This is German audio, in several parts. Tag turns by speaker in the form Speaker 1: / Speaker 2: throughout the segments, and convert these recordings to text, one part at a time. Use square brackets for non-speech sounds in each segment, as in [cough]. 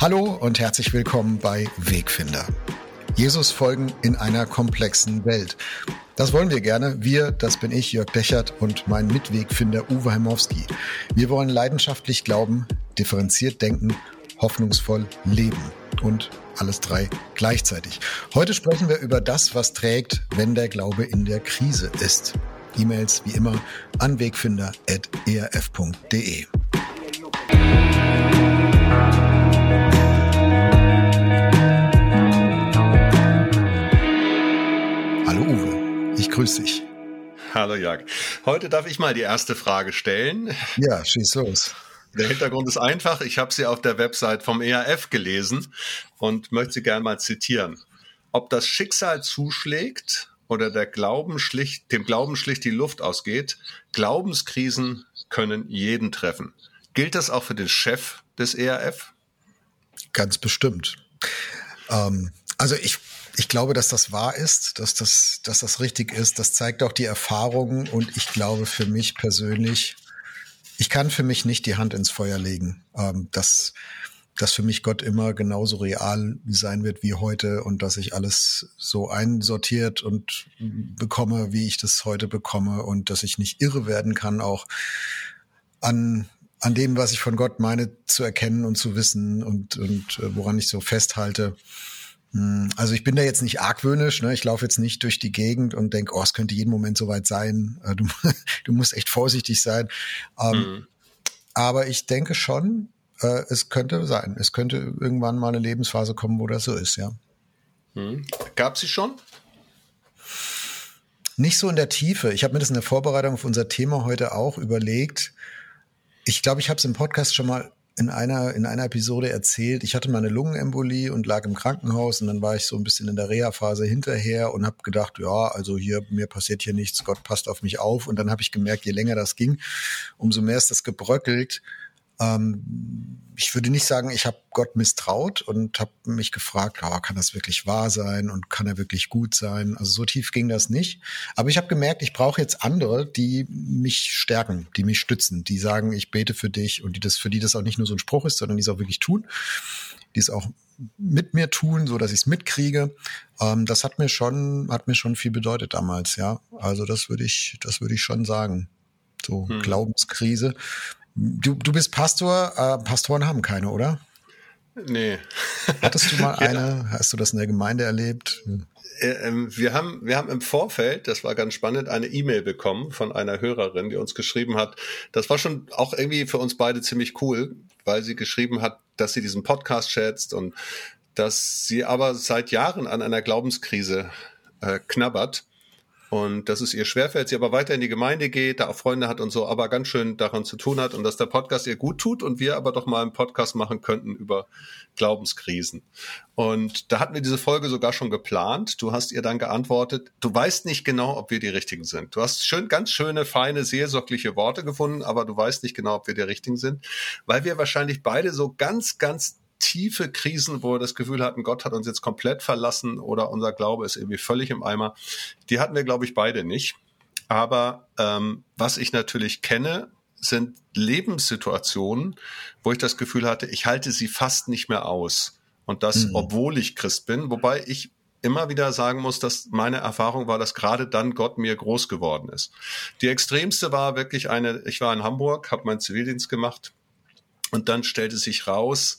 Speaker 1: Hallo und herzlich willkommen bei Wegfinder. Jesus folgen in einer komplexen Welt. Das wollen wir gerne. Wir, das bin ich, Jörg Bechert und mein Mitwegfinder Uwe Heimowski. Wir wollen leidenschaftlich glauben, differenziert denken, hoffnungsvoll leben und alles drei gleichzeitig. Heute sprechen wir über das, was trägt, wenn der Glaube in der Krise ist. E-Mails wie immer an wegfinder.erf.de. grüß dich.
Speaker 2: Hallo Jörg. Heute darf ich mal die erste Frage stellen.
Speaker 1: Ja, schieß los.
Speaker 2: Der Hintergrund ist einfach. Ich habe sie auf der Website vom ERF gelesen und möchte sie gerne mal zitieren. Ob das Schicksal zuschlägt oder der Glauben schlicht, dem Glauben schlicht die Luft ausgeht, Glaubenskrisen können jeden treffen. Gilt das auch für den Chef des ERF?
Speaker 1: Ganz bestimmt. Ähm, also ich ich glaube, dass das wahr ist, dass das, dass das richtig ist. Das zeigt auch die Erfahrung. Und ich glaube für mich persönlich, ich kann für mich nicht die Hand ins Feuer legen, ähm, dass, dass für mich Gott immer genauso real sein wird wie heute und dass ich alles so einsortiert und bekomme, wie ich das heute bekomme und dass ich nicht irre werden kann, auch an an dem, was ich von Gott meine, zu erkennen und zu wissen und, und äh, woran ich so festhalte. Hm, also ich bin da jetzt nicht argwöhnisch, ne? ich laufe jetzt nicht durch die Gegend und denke, oh, es könnte jeden Moment soweit sein. Äh, du, [laughs] du musst echt vorsichtig sein. Mhm. Aber ich denke schon, äh, es könnte sein. Es könnte irgendwann mal eine Lebensphase kommen, wo das so ist, ja.
Speaker 2: Mhm. Gab sie schon?
Speaker 1: Nicht so in der Tiefe. Ich habe mir das in der Vorbereitung auf unser Thema heute auch überlegt. Ich glaube, ich habe es im Podcast schon mal in einer, in einer Episode erzählt, ich hatte mal eine Lungenembolie und lag im Krankenhaus und dann war ich so ein bisschen in der Reha-Phase hinterher und habe gedacht, ja, also hier, mir passiert hier nichts, Gott passt auf mich auf. Und dann habe ich gemerkt, je länger das ging, umso mehr ist das gebröckelt. Ähm, ich würde nicht sagen, ich habe Gott misstraut und habe mich gefragt, oh, kann das wirklich wahr sein und kann er wirklich gut sein? Also so tief ging das nicht. Aber ich habe gemerkt, ich brauche jetzt andere, die mich stärken, die mich stützen, die sagen, ich bete für dich und die das für die das auch nicht nur so ein Spruch ist, sondern die es auch wirklich tun, die es auch mit mir tun, so dass ich es mitkriege. Ähm, das hat mir schon hat mir schon viel bedeutet damals, ja. Also das würde ich das würde ich schon sagen. So hm. Glaubenskrise. Du, du bist Pastor, äh, Pastoren haben keine, oder?
Speaker 2: Nee.
Speaker 1: Hattest du mal [laughs] eine? Ja. Hast du das in der Gemeinde erlebt?
Speaker 2: Äh, ähm, wir haben, wir haben im Vorfeld, das war ganz spannend, eine E-Mail bekommen von einer Hörerin, die uns geschrieben hat. Das war schon auch irgendwie für uns beide ziemlich cool, weil sie geschrieben hat, dass sie diesen Podcast schätzt und dass sie aber seit Jahren an einer Glaubenskrise äh, knabbert und dass es ihr schwerfällt, sie aber weiter in die Gemeinde geht, da auch Freunde hat und so, aber ganz schön daran zu tun hat und dass der Podcast ihr gut tut und wir aber doch mal einen Podcast machen könnten über Glaubenskrisen. Und da hatten wir diese Folge sogar schon geplant. Du hast ihr dann geantwortet, du weißt nicht genau, ob wir die richtigen sind. Du hast schön, ganz schöne, feine, seelsorgliche Worte gefunden, aber du weißt nicht genau, ob wir die richtigen sind, weil wir wahrscheinlich beide so ganz, ganz tiefe Krisen, wo wir das Gefühl hatten, Gott hat uns jetzt komplett verlassen oder unser Glaube ist irgendwie völlig im Eimer, die hatten wir, glaube ich, beide nicht. Aber ähm, was ich natürlich kenne, sind Lebenssituationen, wo ich das Gefühl hatte, ich halte sie fast nicht mehr aus. Und das, mhm. obwohl ich Christ bin, wobei ich immer wieder sagen muss, dass meine Erfahrung war, dass gerade dann Gott mir groß geworden ist. Die extremste war wirklich eine, ich war in Hamburg, habe meinen Zivildienst gemacht und dann stellte sich raus,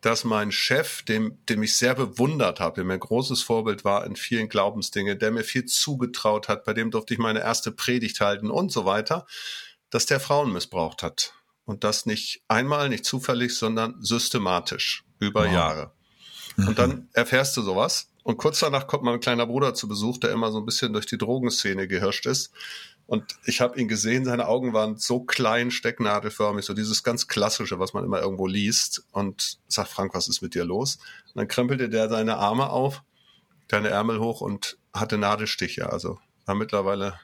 Speaker 2: dass mein Chef, dem, dem ich sehr bewundert habe, der mir ein großes Vorbild war in vielen Glaubensdinge, der mir viel zugetraut hat, bei dem durfte ich meine erste Predigt halten und so weiter, dass der Frauen missbraucht hat. Und das nicht einmal, nicht zufällig, sondern systematisch über wow. Jahre. Mhm. Und dann erfährst du sowas. Und kurz danach kommt mein kleiner Bruder zu Besuch, der immer so ein bisschen durch die Drogenszene gehirscht ist. Und ich habe ihn gesehen, seine Augen waren so klein, stecknadelförmig, so dieses ganz klassische, was man immer irgendwo liest. Und sagt, Frank, was ist mit dir los? Und dann krempelte der seine Arme auf, deine Ärmel hoch und hatte Nadelstiche, also war mittlerweile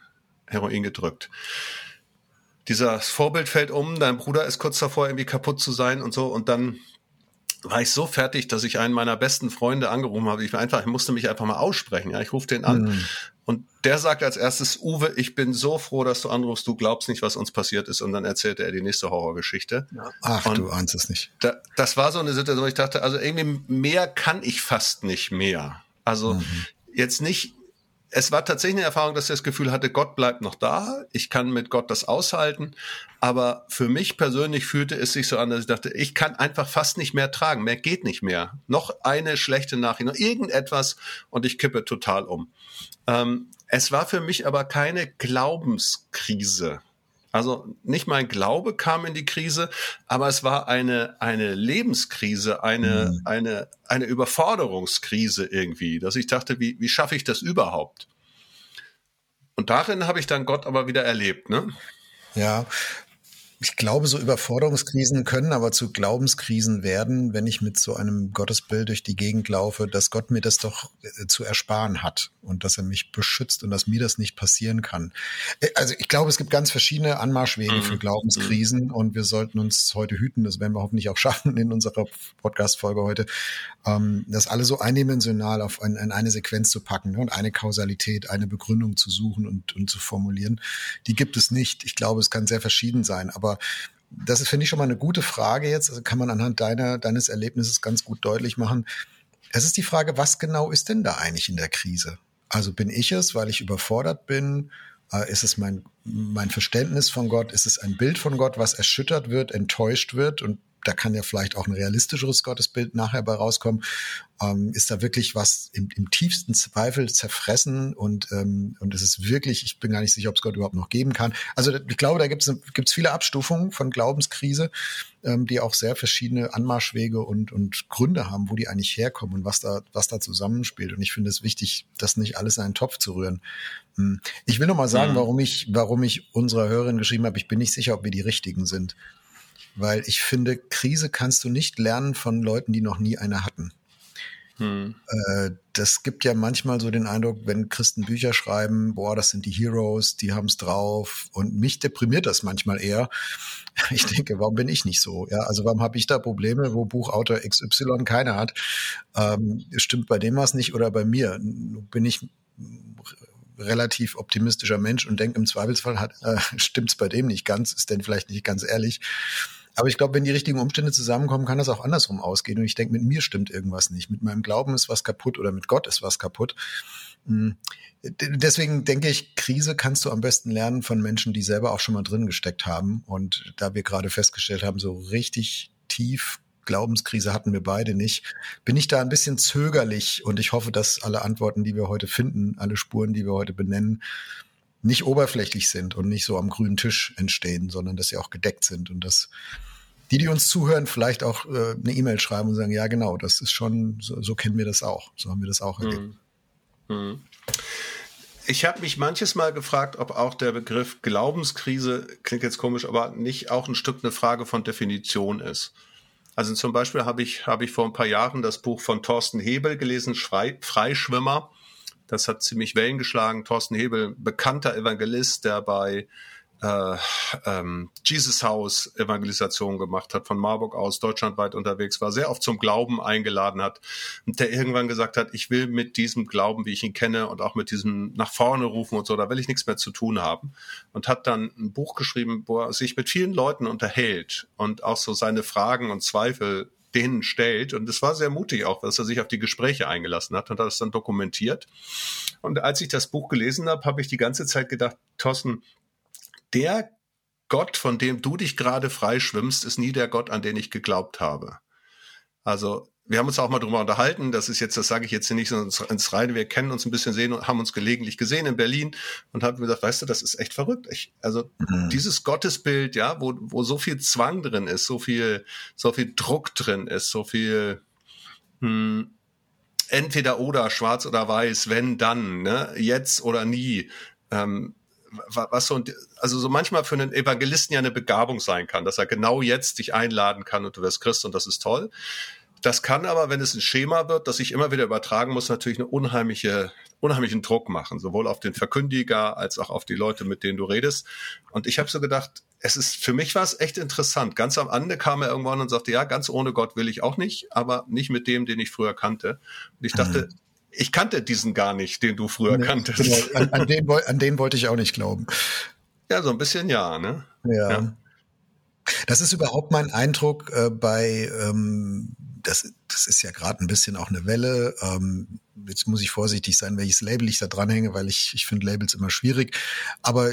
Speaker 2: Heroin gedrückt. Dieser Vorbild fällt um, dein Bruder ist kurz davor, irgendwie kaputt zu sein und so. Und dann war ich so fertig, dass ich einen meiner besten Freunde angerufen habe. Ich war einfach, ich musste mich einfach mal aussprechen. Ja, ich rufe den an. Mhm. Und der sagt als erstes, Uwe, ich bin so froh, dass du anrufst, du glaubst nicht, was uns passiert ist. Und dann erzählte er die nächste Horrorgeschichte.
Speaker 1: Ach, und du ahnst es nicht.
Speaker 2: Da, das war so eine Situation, wo ich dachte, also irgendwie mehr kann ich fast nicht mehr. Also mhm. jetzt nicht es war tatsächlich eine Erfahrung, dass ich das Gefühl hatte, Gott bleibt noch da, ich kann mit Gott das aushalten, aber für mich persönlich fühlte es sich so an, dass ich dachte, ich kann einfach fast nicht mehr tragen, mehr geht nicht mehr. Noch eine schlechte Nachricht, noch irgendetwas und ich kippe total um. Ähm, es war für mich aber keine Glaubenskrise. Also nicht mein Glaube kam in die Krise, aber es war eine, eine Lebenskrise, eine, mhm. eine, eine Überforderungskrise irgendwie, dass ich dachte, wie, wie schaffe ich das überhaupt? Und darin habe ich dann Gott aber wieder erlebt, ne?
Speaker 1: Ja, ich glaube, so Überforderungskrisen können aber zu Glaubenskrisen werden, wenn ich mit so einem Gottesbild durch die Gegend laufe, dass Gott mir das doch äh, zu ersparen hat und dass er mich beschützt und dass mir das nicht passieren kann. Äh, also ich glaube, es gibt ganz verschiedene Anmarschwege mhm. für Glaubenskrisen mhm. und wir sollten uns heute hüten, das werden wir hoffentlich auch [laughs] schaffen in unserer Podcast-Folge heute, ähm, das alle so eindimensional auf ein, in eine Sequenz zu packen ne, und eine Kausalität, eine Begründung zu suchen und, und zu formulieren. Die gibt es nicht. Ich glaube, es kann sehr verschieden sein, aber das ist, finde ich, schon mal eine gute Frage jetzt. Also kann man anhand deiner, deines Erlebnisses ganz gut deutlich machen. Es ist die Frage, was genau ist denn da eigentlich in der Krise? Also bin ich es, weil ich überfordert bin? Äh, ist es mein, mein Verständnis von Gott? Ist es ein Bild von Gott, was erschüttert wird, enttäuscht wird und da kann ja vielleicht auch ein realistischeres Gottesbild nachher bei rauskommen. Ähm, ist da wirklich was im, im tiefsten Zweifel zerfressen und, ähm, und es ist wirklich, ich bin gar nicht sicher, ob es Gott überhaupt noch geben kann. Also ich glaube, da gibt es viele Abstufungen von Glaubenskrise, ähm, die auch sehr verschiedene Anmarschwege und, und Gründe haben, wo die eigentlich herkommen und was da, was da zusammenspielt. Und ich finde es wichtig, das nicht alles in einen Topf zu rühren. Hm. Ich will noch mal sagen, mhm. warum ich, warum ich unserer Hörerin geschrieben habe, ich bin nicht sicher, ob wir die richtigen sind weil ich finde, Krise kannst du nicht lernen von Leuten, die noch nie eine hatten. Hm. Äh, das gibt ja manchmal so den Eindruck, wenn Christen Bücher schreiben, boah, das sind die Heroes, die haben's drauf. Und mich deprimiert das manchmal eher. [laughs] Ich denke, warum bin ich nicht so? Ja, also warum habe ich da Probleme, wo Buchautor XY keine hat? Ähm, stimmt bei dem was nicht oder bei mir? Bin ich relativ optimistischer Mensch und denke im Zweifelsfall hat äh, [laughs] stimmt's bei dem nicht ganz, ist denn vielleicht nicht ganz ehrlich. Aber ich glaube, wenn die richtigen Umstände zusammenkommen, kann das auch andersrum ausgehen. Und ich denke, mit mir stimmt irgendwas nicht. Mit meinem Glauben ist was kaputt oder mit Gott ist was kaputt. Hm. Deswegen denke ich, Krise kannst du am besten lernen von Menschen, die selber auch schon mal drin gesteckt haben. Und da wir gerade festgestellt haben, so richtig tief Glaubenskrise hatten wir beide nicht, bin ich da ein bisschen zögerlich und ich hoffe, dass alle Antworten, die wir heute finden, alle Spuren, die wir heute benennen, nicht oberflächlich sind und nicht so am grünen Tisch entstehen, sondern dass sie auch gedeckt sind und dass die, die uns zuhören, vielleicht auch äh, eine E-Mail schreiben und sagen, ja genau, das ist schon, so, so kennen wir das auch, so haben wir das auch erlebt. Hm. Hm.
Speaker 2: Ich habe mich manches Mal gefragt, ob auch der Begriff Glaubenskrise, klingt jetzt komisch, aber nicht auch ein Stück eine Frage von Definition ist. Also zum Beispiel habe ich, habe ich vor ein paar Jahren das Buch von Thorsten Hebel gelesen, Freischwimmer. Das hat ziemlich Wellen geschlagen. Thorsten Hebel, bekannter Evangelist, der bei äh, ähm, Jesus House Evangelisation gemacht hat, von Marburg aus deutschlandweit unterwegs war, sehr oft zum Glauben eingeladen hat und der irgendwann gesagt hat, ich will mit diesem Glauben, wie ich ihn kenne und auch mit diesem nach vorne rufen und so, da will ich nichts mehr zu tun haben und hat dann ein Buch geschrieben, wo er sich mit vielen Leuten unterhält und auch so seine Fragen und Zweifel denen stellt. Und es war sehr mutig auch, dass er sich auf die Gespräche eingelassen hat und hat das dann dokumentiert. Und als ich das Buch gelesen habe, habe ich die ganze Zeit gedacht, Thorsten, der Gott, von dem du dich gerade freischwimmst, ist nie der Gott, an den ich geglaubt habe. Also wir haben uns auch mal drüber unterhalten, das ist jetzt, das sage ich jetzt nicht so ins Reine, wir kennen uns ein bisschen sehen und haben uns gelegentlich gesehen in Berlin und haben gesagt, weißt du, das ist echt verrückt. Ich, also mhm. dieses Gottesbild, ja, wo, wo so viel Zwang drin ist, so viel, so viel Druck drin ist, so viel hm, entweder oder, schwarz oder weiß, wenn dann, ne, jetzt oder nie. Ähm, was so, also so manchmal für einen Evangelisten ja eine Begabung sein kann, dass er genau jetzt dich einladen kann und du wirst Christ und das ist toll. Das kann aber, wenn es ein Schema wird, das ich immer wieder übertragen muss, natürlich eine unheimliche, unheimlichen Druck machen, sowohl auf den Verkündiger als auch auf die Leute, mit denen du redest. Und ich habe so gedacht, es ist für mich war es echt interessant. Ganz am Ende kam er irgendwann und sagte, ja, ganz ohne Gott will ich auch nicht, aber nicht mit dem, den ich früher kannte. Und ich dachte, mhm ich kannte diesen gar nicht, den du früher nee, kanntest. Genau.
Speaker 1: An, an, den, an den wollte ich auch nicht glauben.
Speaker 2: Ja, so ein bisschen ja, ne?
Speaker 1: Ja. ja. Das ist überhaupt mein Eindruck äh, bei, ähm, das, das ist ja gerade ein bisschen auch eine Welle. Ähm, jetzt muss ich vorsichtig sein, welches Label ich da dranhänge, weil ich, ich finde Labels immer schwierig. Aber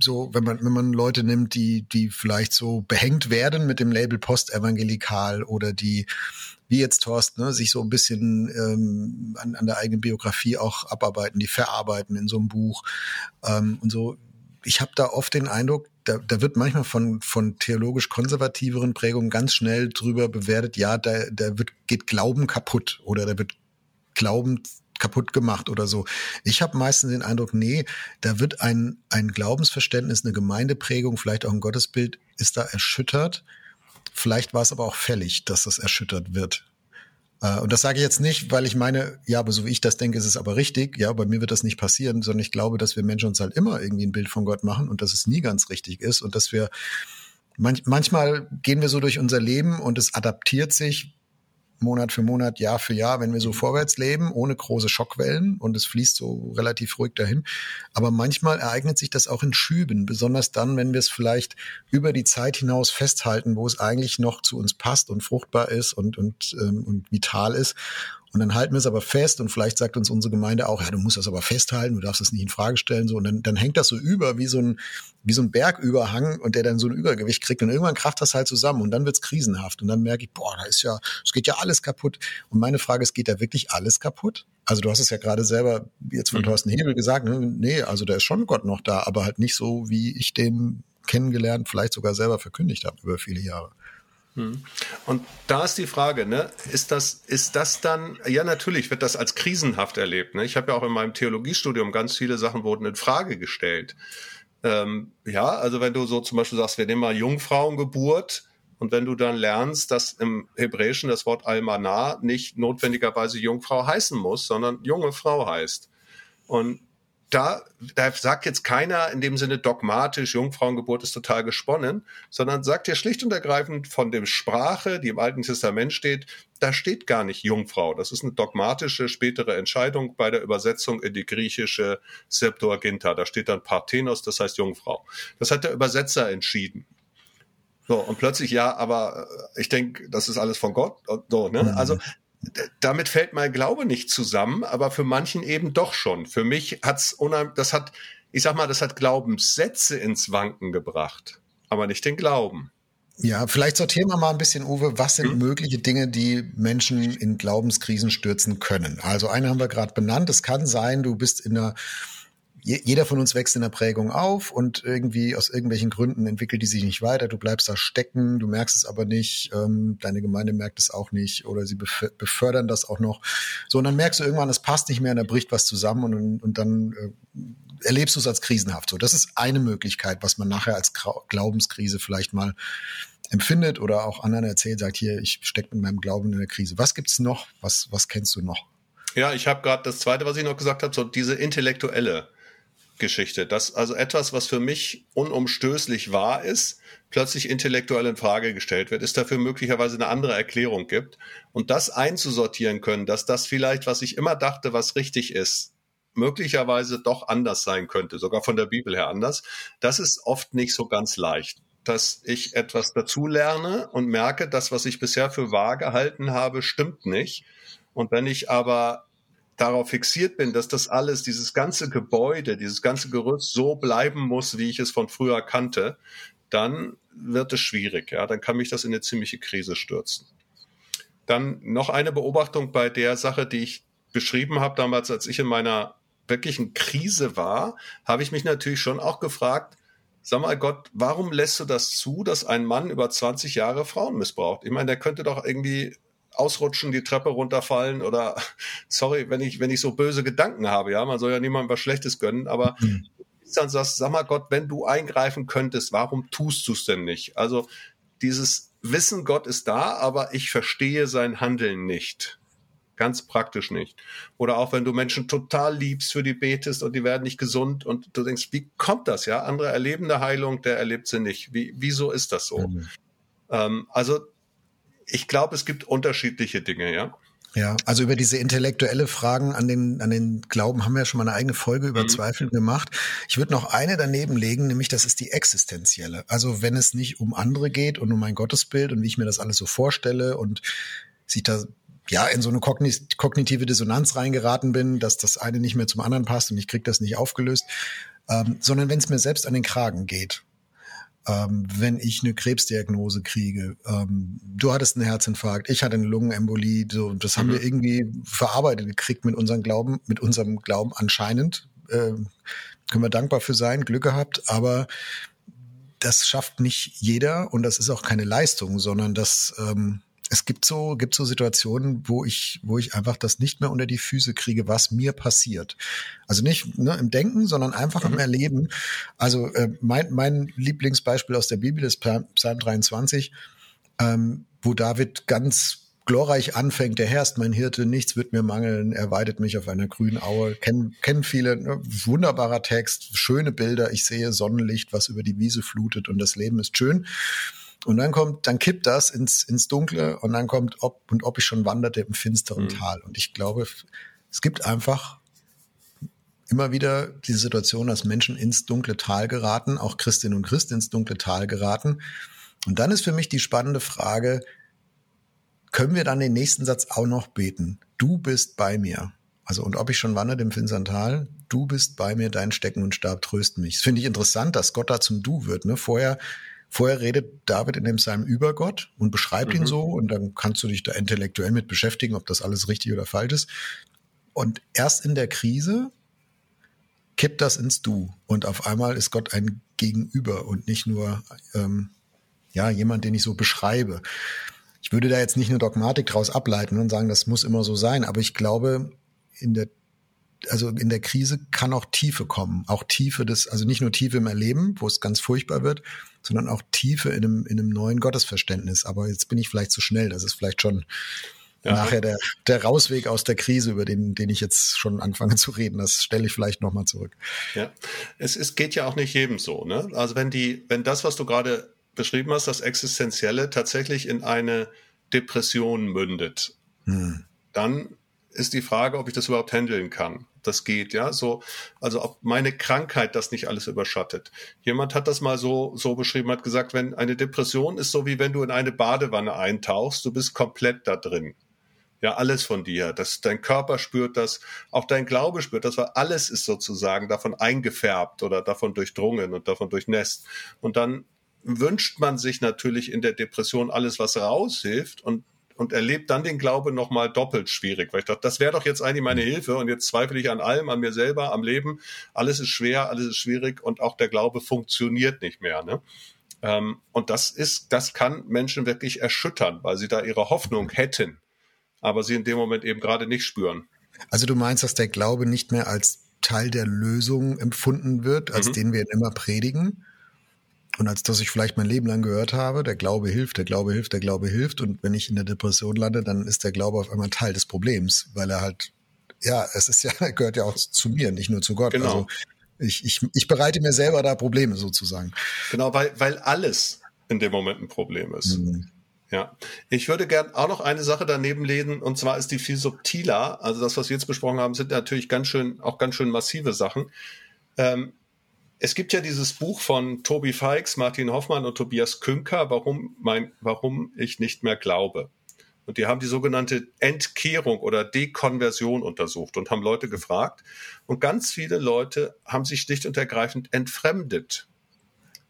Speaker 1: so, wenn man, wenn man Leute nimmt, die, die vielleicht so behängt werden mit dem Label Postevangelikal oder die, wie jetzt Thorsten, ne, sich so ein bisschen ähm, an, an der eigenen Biografie auch abarbeiten, die verarbeiten in so einem Buch ähm, und so. Ich habe da oft den Eindruck, da, da wird manchmal von, von theologisch konservativeren Prägungen ganz schnell drüber bewertet, ja, da, da wird, geht Glauben kaputt oder da wird Glauben kaputt gemacht oder so. Ich habe meistens den Eindruck, nee, da wird ein, ein Glaubensverständnis, eine Gemeindeprägung, vielleicht auch ein Gottesbild, ist da erschüttert. Vielleicht war es aber auch fällig, dass das erschüttert wird. Äh, und das sage ich jetzt nicht, weil ich meine, ja, aber so wie ich das denke, ist es aber richtig. Ja, bei mir wird das nicht passieren, sondern ich glaube, dass wir Menschen uns halt immer irgendwie ein Bild von Gott machen und dass es nie ganz richtig ist und dass wir manch, manchmal gehen wir so durch unser Leben und es adaptiert sich Monat für Monat, Jahr für Jahr, wenn wir so vorwärts leben, ohne große Schockwellen und es fließt so relativ ruhig dahin. Aber manchmal ereignet sich das auch in Schüben, besonders dann, wenn wir es vielleicht über die Zeit hinaus festhalten, wo es eigentlich noch zu uns passt und fruchtbar ist und, und, ähm, und vital ist. Und dann halten wir es aber fest und vielleicht sagt uns unsere Gemeinde auch, ja, du musst das aber festhalten, du darfst das nicht in Frage stellen, so. Und dann, dann hängt das so über wie so ein, wie so ein Bergüberhang und der dann so ein Übergewicht kriegt und irgendwann kracht das halt zusammen und dann wird's krisenhaft und dann merke ich, boah, da ist ja, es geht ja alles kaputt. Und meine Frage ist, geht da wirklich alles kaputt? Also du hast es ja gerade selber jetzt von mhm. Thorsten Hebel gesagt, ne? nee, also da ist schon Gott noch da, aber halt nicht so, wie ich den kennengelernt, vielleicht sogar selber verkündigt habe über viele Jahre.
Speaker 2: Hm. Und da ist die Frage, ne, ist das, ist das dann, ja natürlich wird das als krisenhaft erlebt. Ne? Ich habe ja auch in meinem Theologiestudium ganz viele Sachen wurden in Frage gestellt. Ähm, ja, also wenn du so zum Beispiel sagst, wir nehmen mal Jungfrauengeburt und wenn du dann lernst, dass im Hebräischen das Wort Almanah nicht notwendigerweise Jungfrau heißen muss, sondern junge Frau heißt. Und da, da sagt jetzt keiner in dem Sinne dogmatisch, Jungfrauengeburt ist total gesponnen, sondern sagt ja schlicht und ergreifend von dem Sprache, die im Alten Testament steht, da steht gar nicht Jungfrau. Das ist eine dogmatische spätere Entscheidung bei der Übersetzung in die griechische Septuaginta. Da steht dann Parthenos, das heißt Jungfrau. Das hat der Übersetzer entschieden. So, und plötzlich, ja, aber ich denke, das ist alles von Gott. So, ne? Mhm. Also damit fällt mein Glaube nicht zusammen, aber für manchen eben doch schon. Für mich hat's unheimlich, das hat, ich sag mal, das hat Glaubenssätze ins Wanken gebracht, aber nicht den Glauben.
Speaker 1: Ja, vielleicht sortieren wir mal ein bisschen, Uwe, was sind hm? mögliche Dinge, die Menschen in Glaubenskrisen stürzen können? Also eine haben wir gerade benannt. Es kann sein, du bist in einer jeder von uns wächst in der Prägung auf und irgendwie aus irgendwelchen Gründen entwickelt die sich nicht weiter. Du bleibst da stecken, du merkst es aber nicht, ähm, deine Gemeinde merkt es auch nicht oder sie befördern das auch noch. So, und dann merkst du irgendwann, es passt nicht mehr und da bricht was zusammen und, und dann äh, erlebst du es als krisenhaft. So, das ist eine Möglichkeit, was man nachher als Glaubenskrise vielleicht mal empfindet oder auch anderen erzählt, sagt hier, ich stecke mit meinem Glauben in der Krise. Was gibt's noch? Was, was kennst du noch?
Speaker 2: Ja, ich habe gerade das zweite, was ich noch gesagt habe, so diese intellektuelle Geschichte, dass also etwas, was für mich unumstößlich wahr ist, plötzlich intellektuell in Frage gestellt wird, es dafür möglicherweise eine andere Erklärung gibt und das einzusortieren können, dass das vielleicht, was ich immer dachte, was richtig ist, möglicherweise doch anders sein könnte, sogar von der Bibel her anders, das ist oft nicht so ganz leicht. Dass ich etwas dazu lerne und merke, das, was ich bisher für wahr gehalten habe, stimmt nicht. Und wenn ich aber darauf fixiert bin, dass das alles, dieses ganze Gebäude, dieses ganze Gerüst so bleiben muss, wie ich es von früher kannte, dann wird es schwierig. Ja, dann kann mich das in eine ziemliche Krise stürzen. Dann noch eine Beobachtung bei der Sache, die ich beschrieben habe damals, als ich in meiner wirklichen Krise war, habe ich mich natürlich schon auch gefragt, sag mal Gott, warum lässt du das zu, dass ein Mann über 20 Jahre Frauen missbraucht? Ich meine, der könnte doch irgendwie ausrutschen, die Treppe runterfallen oder [laughs] sorry, wenn ich, wenn ich so böse Gedanken habe, ja, man soll ja niemandem was Schlechtes gönnen, aber mhm. dann sagst, sag mal Gott, wenn du eingreifen könntest, warum tust du es denn nicht? Also dieses Wissen, Gott ist da, aber ich verstehe sein Handeln nicht. Ganz praktisch nicht. Oder auch wenn du Menschen total liebst, für die betest und die werden nicht gesund und du denkst, wie kommt das, ja? Andere erleben eine Heilung, der erlebt sie nicht. Wie, wieso ist das so? Mhm. Ähm, also ich glaube, es gibt unterschiedliche Dinge, ja.
Speaker 1: Ja, also über diese intellektuelle Fragen an den, an den Glauben haben wir ja schon mal eine eigene Folge über mhm. Zweifel gemacht. Ich würde noch eine daneben legen, nämlich das ist die existenzielle. Also wenn es nicht um andere geht und um mein Gottesbild und wie ich mir das alles so vorstelle und sich da ja in so eine kognitive Dissonanz reingeraten bin, dass das eine nicht mehr zum anderen passt und ich krieg das nicht aufgelöst, ähm, sondern wenn es mir selbst an den Kragen geht ähm, wenn ich eine Krebsdiagnose kriege. Ähm, du hattest einen Herzinfarkt, ich hatte eine Lungenembolie. So, das haben wir mhm. irgendwie verarbeitet gekriegt mit unserem Glauben, mit unserem Glauben anscheinend. Äh, können wir dankbar für sein, Glück gehabt, aber das schafft nicht jeder und das ist auch keine Leistung, sondern das ähm, es gibt so, gibt so Situationen, wo ich, wo ich einfach das nicht mehr unter die Füße kriege, was mir passiert. Also nicht ne, im Denken, sondern einfach mhm. im Erleben. Also äh, mein, mein Lieblingsbeispiel aus der Bibel ist Psalm 23, ähm, wo David ganz glorreich anfängt, der Herr ist mein Hirte, nichts wird mir mangeln, er weidet mich auf einer grünen Aue. Kennen, kennen viele, ne, wunderbarer Text, schöne Bilder, ich sehe Sonnenlicht, was über die Wiese flutet und das Leben ist schön. Und dann kommt, dann kippt das ins, ins Dunkle und dann kommt, ob und ob ich schon wanderte im finsteren mhm. Tal. Und ich glaube, es gibt einfach immer wieder diese Situation, dass Menschen ins dunkle Tal geraten, auch Christinnen und Christen ins dunkle Tal geraten. Und dann ist für mich die spannende Frage, können wir dann den nächsten Satz auch noch beten? Du bist bei mir. Also, und ob ich schon wanderte im finsteren Tal, du bist bei mir, dein Stecken und Stab trösten mich. Das finde ich interessant, dass Gott da zum Du wird. Ne? Vorher Vorher redet David in dem Psalm über Gott und beschreibt mhm. ihn so und dann kannst du dich da intellektuell mit beschäftigen, ob das alles richtig oder falsch ist. Und erst in der Krise kippt das ins Du und auf einmal ist Gott ein Gegenüber und nicht nur ähm, ja jemand, den ich so beschreibe. Ich würde da jetzt nicht eine Dogmatik draus ableiten und sagen, das muss immer so sein, aber ich glaube, in der also in der Krise kann auch Tiefe kommen. Auch Tiefe des, also nicht nur Tiefe im Erleben, wo es ganz furchtbar wird, sondern auch Tiefe in einem, in einem neuen Gottesverständnis. Aber jetzt bin ich vielleicht zu schnell. Das ist vielleicht schon ja. nachher der, der Rausweg aus der Krise, über den, den ich jetzt schon anfange zu reden. Das stelle ich vielleicht nochmal zurück.
Speaker 2: Ja, es, es geht ja auch nicht jedem so. Ne? Also wenn die, wenn das, was du gerade beschrieben hast, das Existenzielle tatsächlich in eine Depression mündet, hm. dann ist die Frage, ob ich das überhaupt handeln kann. Das geht, ja, so, also ob meine Krankheit das nicht alles überschattet. Jemand hat das mal so, so beschrieben, hat gesagt, wenn eine Depression ist so wie wenn du in eine Badewanne eintauchst, du bist komplett da drin. Ja, alles von dir. Das, dein Körper spürt das, auch dein Glaube spürt das, weil alles ist sozusagen davon eingefärbt oder davon durchdrungen und davon durchnässt. Und dann wünscht man sich natürlich in der Depression alles, was raushilft. Und und erlebt dann den Glaube nochmal doppelt schwierig, weil ich dachte, das wäre doch jetzt eigentlich meine Hilfe und jetzt zweifle ich an allem, an mir selber, am Leben. Alles ist schwer, alles ist schwierig und auch der Glaube funktioniert nicht mehr. Ne? Ähm, und das ist, das kann Menschen wirklich erschüttern, weil sie da ihre Hoffnung hätten, aber sie in dem Moment eben gerade nicht spüren.
Speaker 1: Also du meinst, dass der Glaube nicht mehr als Teil der Lösung empfunden wird, als mhm. den wir immer predigen, und als dass ich vielleicht mein Leben lang gehört habe, der Glaube hilft, der Glaube hilft, der Glaube hilft. Und wenn ich in der Depression lande, dann ist der Glaube auf einmal Teil des Problems, weil er halt, ja, es ist ja, [laughs] er gehört ja auch zu mir, nicht nur zu Gott. Genau. Also ich, ich, ich bereite mir selber da Probleme sozusagen.
Speaker 2: Genau, weil, weil alles in dem Moment ein Problem ist. Mhm. Ja, ich würde gern auch noch eine Sache daneben legen, und zwar ist die viel subtiler. Also das, was wir jetzt besprochen haben, sind natürlich ganz schön, auch ganz schön massive Sachen. Ähm, es gibt ja dieses Buch von Tobi Feix, Martin Hoffmann und Tobias Künker, warum, mein, warum ich nicht mehr glaube. Und die haben die sogenannte Entkehrung oder Dekonversion untersucht und haben Leute gefragt. Und ganz viele Leute haben sich schlicht und ergreifend entfremdet.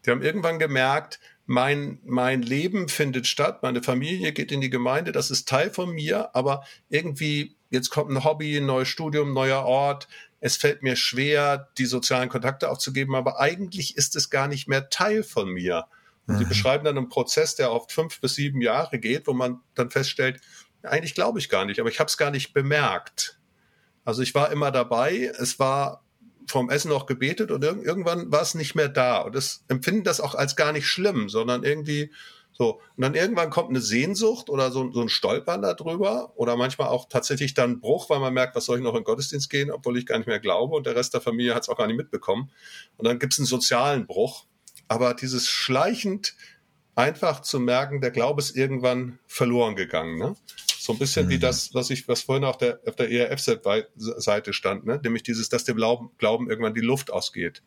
Speaker 2: Die haben irgendwann gemerkt, mein, mein Leben findet statt, meine Familie geht in die Gemeinde, das ist Teil von mir, aber irgendwie, jetzt kommt ein Hobby, ein neues Studium, neuer Ort, es fällt mir schwer, die sozialen Kontakte aufzugeben, aber eigentlich ist es gar nicht mehr Teil von mir. Und mhm. sie beschreiben dann einen Prozess, der oft fünf bis sieben Jahre geht, wo man dann feststellt, eigentlich glaube ich gar nicht, aber ich habe es gar nicht bemerkt. Also ich war immer dabei, es war vom Essen noch gebetet und irgendwann war es nicht mehr da. Und das empfinden das auch als gar nicht schlimm, sondern irgendwie so, und dann irgendwann kommt eine Sehnsucht oder so, so ein Stolpern darüber oder manchmal auch tatsächlich dann Bruch, weil man merkt, was soll ich noch in den Gottesdienst gehen, obwohl ich gar nicht mehr glaube und der Rest der Familie hat es auch gar nicht mitbekommen. Und dann gibt es einen sozialen Bruch. Aber dieses schleichend einfach zu merken, der Glaube ist irgendwann verloren gegangen. Ne? So ein bisschen mhm. wie das, was ich, was vorhin auf der, auf der ERF-Seite stand, ne? nämlich dieses, dass dem Glauben, Glauben irgendwann die Luft ausgeht.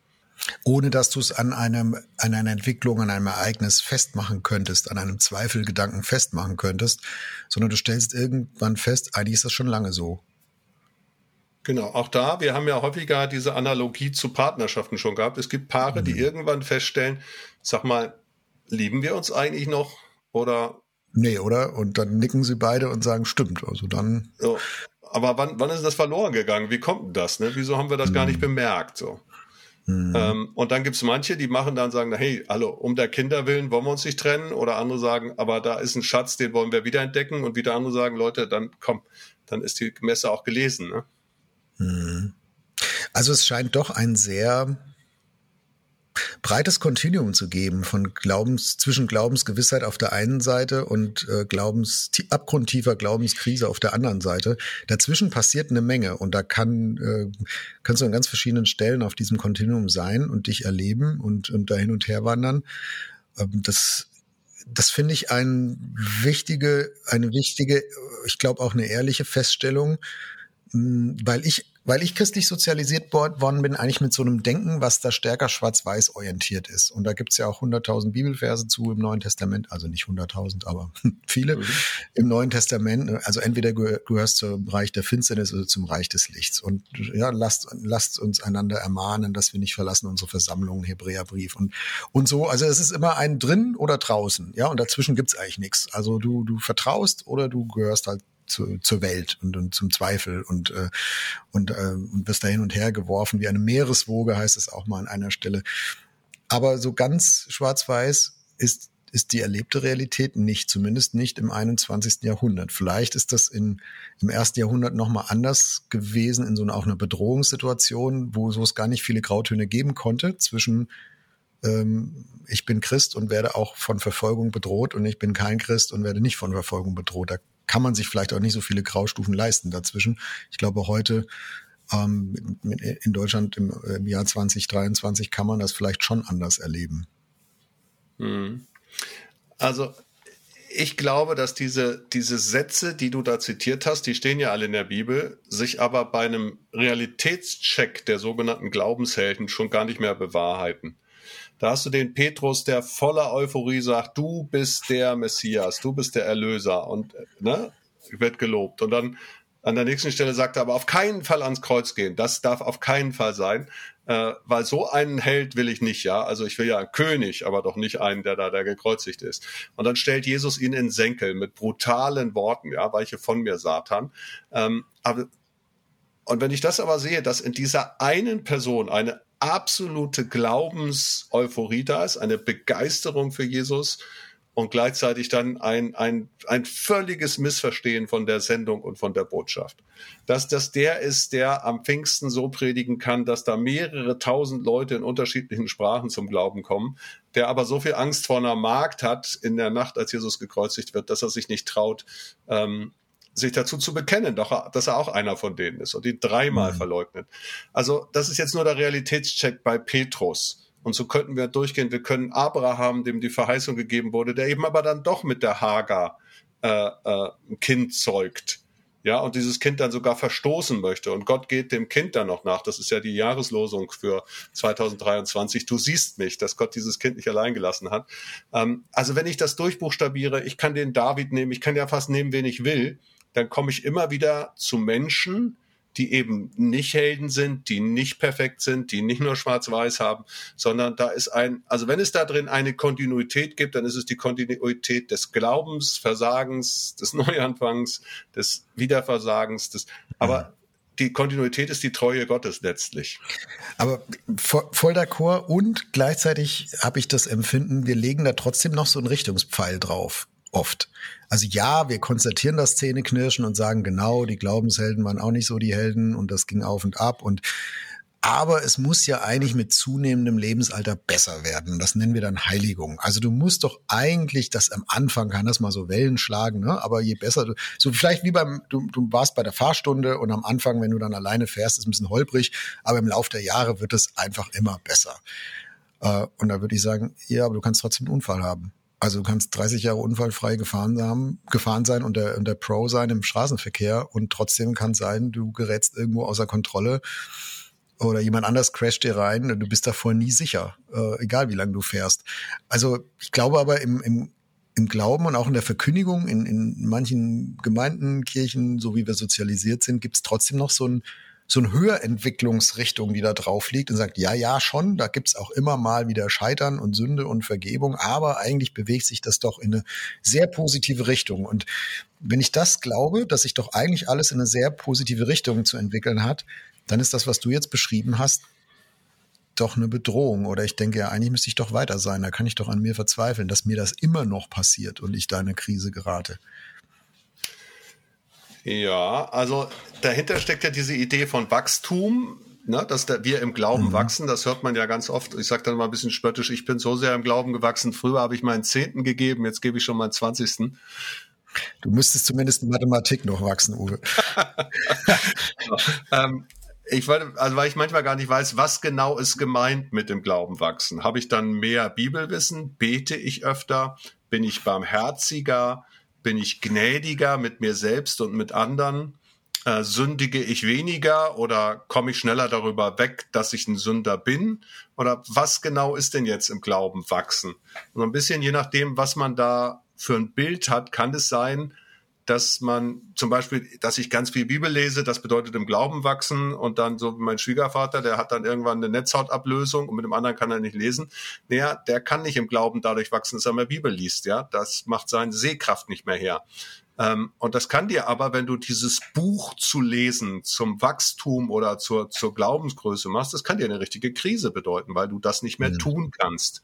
Speaker 1: Ohne dass du es an einem, an einer Entwicklung, an einem Ereignis festmachen könntest, an einem Zweifelgedanken festmachen könntest, sondern du stellst irgendwann fest, eigentlich ist das schon lange so.
Speaker 2: Genau, auch da, wir haben ja häufiger diese Analogie zu Partnerschaften schon gehabt. Es gibt Paare, mhm. die irgendwann feststellen, sag mal, lieben wir uns eigentlich noch oder?
Speaker 1: Nee, oder? Und dann nicken sie beide und sagen, stimmt. Also dann.
Speaker 2: So. Aber wann, wann ist das verloren gegangen? Wie kommt denn das? Ne? Wieso haben wir das mhm. gar nicht mhm. bemerkt? So. Mhm. Ähm, und dann gibt's manche, die machen dann sagen, hey, hallo, um der Kinder willen wollen wir uns nicht trennen. Oder andere sagen, aber da ist ein Schatz, den wollen wir wiederentdecken. Und wieder andere sagen, Leute, dann komm, dann ist die Messe auch gelesen. Ne?
Speaker 1: Mhm. Also es scheint doch ein sehr breites Kontinuum zu geben von Glaubens zwischen Glaubensgewissheit auf der einen Seite und äh, Glaubens abgrundtiefer Glaubenskrise auf der anderen Seite. Dazwischen passiert eine Menge und da kann äh, kannst du an ganz verschiedenen Stellen auf diesem Kontinuum sein und dich erleben und, und da hin und her wandern. Ähm, das das finde ich ein wichtige, eine wichtige, ich glaube auch eine ehrliche Feststellung, weil ich weil ich christlich sozialisiert worden bin, eigentlich mit so einem Denken, was da stärker schwarz-weiß orientiert ist. Und da gibt's ja auch 100.000 Bibelverse zu im Neuen Testament, also nicht 100.000, aber [laughs] viele mhm. im Neuen Testament. Also entweder gehörst zum Reich der Finsternis oder zum Reich des Lichts. Und ja, lasst, lasst uns einander ermahnen, dass wir nicht verlassen unsere Versammlungen, Hebräerbrief und, und so. Also es ist immer ein drin oder draußen, ja, und dazwischen gibt's eigentlich nichts. Also du, du vertraust oder du gehörst halt zu, zur Welt und, und zum Zweifel und, äh, und, äh, und wirst da hin und her geworfen wie eine Meereswoge, heißt es auch mal an einer Stelle. Aber so ganz schwarz-weiß ist ist die erlebte Realität nicht, zumindest nicht im 21. Jahrhundert. Vielleicht ist das in, im ersten Jahrhundert nochmal anders gewesen, in so einer, auch einer Bedrohungssituation, wo so es gar nicht viele Grautöne geben konnte zwischen ähm, ich bin Christ und werde auch von Verfolgung bedroht und ich bin kein Christ und werde nicht von Verfolgung bedroht. Da kann man sich vielleicht auch nicht so viele Graustufen leisten dazwischen. Ich glaube, heute ähm, in Deutschland im, im, Jahr 2023 kann man das vielleicht schon anders erleben.
Speaker 2: Hm. Also ich glaube, dass diese, diese Sätze, die du da zitiert hast, die stehen ja alle in der Bibel, sich aber bei einem Realitätscheck der sogenannten Glaubenshelden schon gar nicht mehr bewahrheiten. Da hast du den Petrus, der voller Euphorie sagt, du bist der Messias, du bist der Erlöser und ne, wird gelobt. Und dann an der nächsten Stelle sagt er aber auf keinen Fall ans Kreuz gehen. Das darf auf keinen Fall sein, äh, weil so einen Held will ich nicht, ja. Also ich will ja einen König, aber doch nicht einen, der da der gekreuzigt ist. Und dann stellt Jesus ihn in Senkel mit brutalen Worten, ja, weiche von mir, Satan. Ähm, aber und wenn ich das aber sehe, dass in dieser einen Person eine absolute Glaubenseuphorie da ist, eine Begeisterung für Jesus und gleichzeitig dann ein, ein, ein völliges Missverstehen von der Sendung und von der Botschaft. Dass das der ist, der am Pfingsten so predigen kann, dass da mehrere tausend Leute in unterschiedlichen Sprachen zum Glauben kommen, der aber so viel Angst vor einer Magd hat in der Nacht, als Jesus gekreuzigt wird, dass er sich nicht traut, ähm, sich dazu zu bekennen, doch, dass er auch einer von denen ist und ihn dreimal mhm. verleugnet. Also das ist jetzt nur der Realitätscheck bei Petrus. Und so könnten wir durchgehen. Wir können Abraham, dem die Verheißung gegeben wurde, der eben aber dann doch mit der Hagar äh, äh, ein Kind zeugt. Ja, und dieses Kind dann sogar verstoßen möchte. Und Gott geht dem Kind dann noch nach. Das ist ja die Jahreslosung für 2023. Du siehst mich, dass Gott dieses Kind nicht allein gelassen hat. Ähm, also wenn ich das durchbuchstabiere, ich kann den David nehmen, ich kann ja fast nehmen, wen ich will dann komme ich immer wieder zu Menschen, die eben nicht Helden sind, die nicht perfekt sind, die nicht nur schwarz-weiß haben, sondern da ist ein, also wenn es da drin eine Kontinuität gibt, dann ist es die Kontinuität des Glaubens, Versagens, des [laughs] Neuanfangs, des Wiederversagens, des, aber die Kontinuität ist die Treue Gottes letztlich.
Speaker 1: Aber voll d'accord und gleichzeitig habe ich das Empfinden, wir legen da trotzdem noch so einen Richtungspfeil drauf oft. Also ja, wir konstatieren das Zähneknirschen und sagen genau, die Glaubenshelden waren auch nicht so die Helden und das ging auf und ab und aber es muss ja eigentlich mit zunehmendem Lebensalter besser werden. Das nennen wir dann Heiligung. Also du musst doch eigentlich, das am Anfang kann das mal so Wellen schlagen, ne? aber je besser du, so vielleicht wie beim, du, du warst bei der Fahrstunde und am Anfang, wenn du dann alleine fährst, ist ein bisschen holprig, aber im Laufe der Jahre wird es einfach immer besser. Äh, und da würde ich sagen, ja, aber du kannst trotzdem einen Unfall haben. Also du kannst 30 Jahre unfallfrei gefahren haben, gefahren sein und der, und der Pro sein im Straßenverkehr und trotzdem kann sein, du gerätst irgendwo außer Kontrolle oder jemand anders crasht dir rein, du bist davor nie sicher, äh, egal wie lange du fährst. Also ich glaube aber im, im, im Glauben und auch in der Verkündigung in, in manchen Gemeinden, Kirchen, so wie wir sozialisiert sind, gibt es trotzdem noch so ein so eine Höherentwicklungsrichtung, die da drauf liegt und sagt, ja, ja, schon, da gibt's auch immer mal wieder Scheitern und Sünde und Vergebung, aber eigentlich bewegt sich das doch in eine sehr positive Richtung. Und wenn ich das glaube, dass sich doch eigentlich alles in eine sehr positive Richtung zu entwickeln hat, dann ist das, was du jetzt beschrieben hast, doch eine Bedrohung. Oder ich denke, ja, eigentlich müsste ich doch weiter sein. Da kann ich doch an mir verzweifeln, dass mir das immer noch passiert und ich da in eine Krise gerate.
Speaker 2: Ja, also dahinter steckt ja diese Idee von Wachstum, ne, dass da wir im Glauben mhm. wachsen. Das hört man ja ganz oft. Ich sage dann mal ein bisschen spöttisch, ich bin so sehr im Glauben gewachsen. Früher habe ich meinen Zehnten gegeben, jetzt gebe ich schon meinen Zwanzigsten.
Speaker 1: Du müsstest zumindest in Mathematik noch wachsen, Uwe. [laughs]
Speaker 2: ähm, ich wollte, also weil ich manchmal gar nicht weiß, was genau ist gemeint mit dem Glauben wachsen. Habe ich dann mehr Bibelwissen? Bete ich öfter? Bin ich barmherziger? Bin ich gnädiger mit mir selbst und mit anderen? Äh, sündige ich weniger oder komme ich schneller darüber weg, dass ich ein Sünder bin? Oder was genau ist denn jetzt im Glauben wachsen? Und ein bisschen je nachdem, was man da für ein Bild hat, kann es sein, dass man zum Beispiel, dass ich ganz viel Bibel lese, das bedeutet im Glauben wachsen und dann so wie mein Schwiegervater, der hat dann irgendwann eine Netzhautablösung und mit dem anderen kann er nicht lesen. Naja, der kann nicht im Glauben dadurch wachsen, dass er mehr Bibel liest, ja. Das macht seine Sehkraft nicht mehr her. Ähm, und das kann dir aber, wenn du dieses Buch zu lesen zum Wachstum oder zur, zur Glaubensgröße machst, das kann dir eine richtige Krise bedeuten, weil du das nicht mehr mhm. tun kannst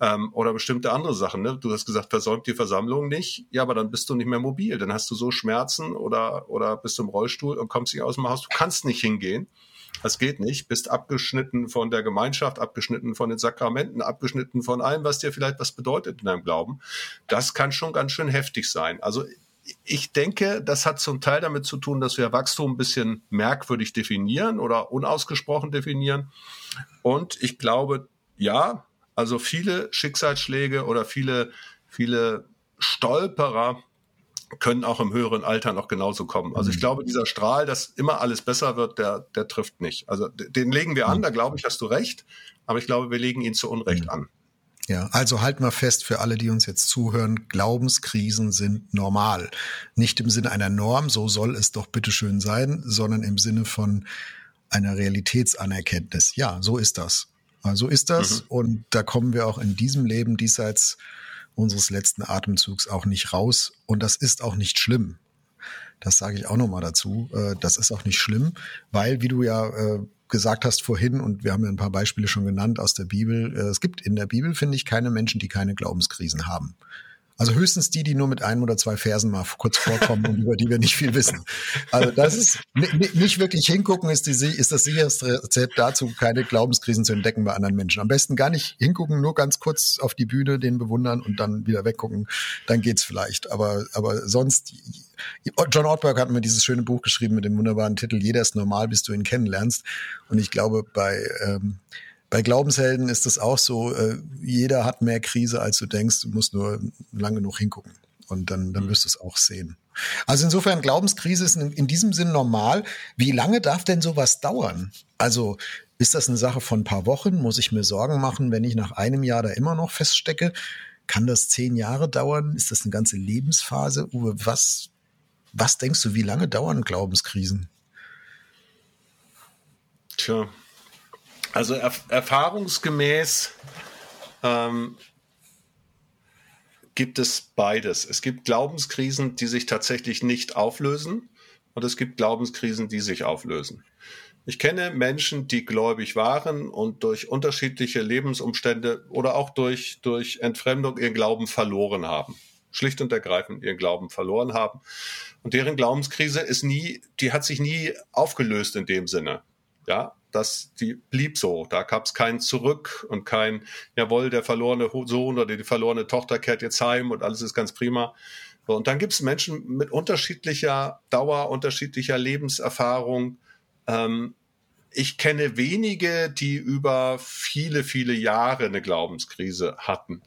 Speaker 2: ähm, oder bestimmte andere Sachen. Ne? Du hast gesagt, versäumt die Versammlung nicht. Ja, aber dann bist du nicht mehr mobil. Dann hast du so Schmerzen oder, oder bist du im Rollstuhl und kommst nicht aus dem Haus. Du kannst nicht hingehen. Das geht nicht. Bist abgeschnitten von der Gemeinschaft, abgeschnitten von den Sakramenten, abgeschnitten von allem, was dir vielleicht was bedeutet in deinem Glauben. Das kann schon ganz schön heftig sein. Also ich denke, das hat zum Teil damit zu tun, dass wir Wachstum ein bisschen merkwürdig definieren oder unausgesprochen definieren. Und ich glaube, ja, also viele Schicksalsschläge oder viele, viele Stolperer können auch im höheren Alter noch genauso kommen. Also ich mhm. glaube, dieser Strahl, dass immer alles besser wird, der, der trifft nicht. Also den legen wir an, mhm. da glaube ich, hast du recht. Aber ich glaube, wir legen ihn zu Unrecht mhm. an.
Speaker 1: Ja, also halt mal fest für alle, die uns jetzt zuhören, Glaubenskrisen sind normal. Nicht im Sinne einer Norm, so soll es doch bitteschön sein, sondern im Sinne von einer Realitätsanerkenntnis. Ja, so ist das. So ist das. Mhm. Und da kommen wir auch in diesem Leben diesseits unseres letzten Atemzugs auch nicht raus. Und das ist auch nicht schlimm. Das sage ich auch nochmal dazu. Äh, das ist auch nicht schlimm, weil, wie du ja äh, gesagt hast vorhin, und wir haben ja ein paar Beispiele schon genannt aus der Bibel, äh, es gibt in der Bibel, finde ich, keine Menschen, die keine Glaubenskrisen haben. Also höchstens die, die nur mit einem oder zwei Versen mal kurz vorkommen und über die wir nicht viel wissen. Also das ist nicht wirklich hingucken, ist, die, ist das sicherste Rezept dazu, keine Glaubenskrisen zu entdecken bei anderen Menschen. Am besten gar nicht hingucken, nur ganz kurz auf die Bühne, den bewundern und dann wieder weggucken. Dann geht's vielleicht. Aber, aber sonst, John Ortberg hat mir dieses schöne Buch geschrieben mit dem wunderbaren Titel Jeder ist normal, bis du ihn kennenlernst. Und ich glaube, bei ähm, bei Glaubenshelden ist es auch so, äh, jeder hat mehr Krise, als du denkst. Du musst nur lang genug hingucken. Und dann, dann mhm. wirst du es auch sehen. Also insofern, Glaubenskrise ist in, in diesem Sinn normal. Wie lange darf denn sowas dauern? Also ist das eine Sache von ein paar Wochen? Muss ich mir Sorgen machen, wenn ich nach einem Jahr da immer noch feststecke? Kann das zehn Jahre dauern? Ist das eine ganze Lebensphase? Uwe, was, was denkst du, wie lange dauern Glaubenskrisen?
Speaker 2: Tja, also er erfahrungsgemäß ähm, gibt es beides. Es gibt Glaubenskrisen, die sich tatsächlich nicht auflösen und es gibt Glaubenskrisen, die sich auflösen. Ich kenne Menschen, die gläubig waren und durch unterschiedliche Lebensumstände oder auch durch, durch Entfremdung ihren Glauben verloren haben. Schlicht und ergreifend ihren Glauben verloren haben. Und deren Glaubenskrise ist nie, die hat sich nie aufgelöst in dem Sinne. Ja, das, die blieb so. Da gab es kein Zurück und kein, jawohl, der verlorene Sohn oder die verlorene Tochter kehrt jetzt heim und alles ist ganz prima. Und dann gibt es Menschen mit unterschiedlicher Dauer, unterschiedlicher Lebenserfahrung. Ähm, ich kenne wenige, die über viele, viele Jahre eine Glaubenskrise hatten.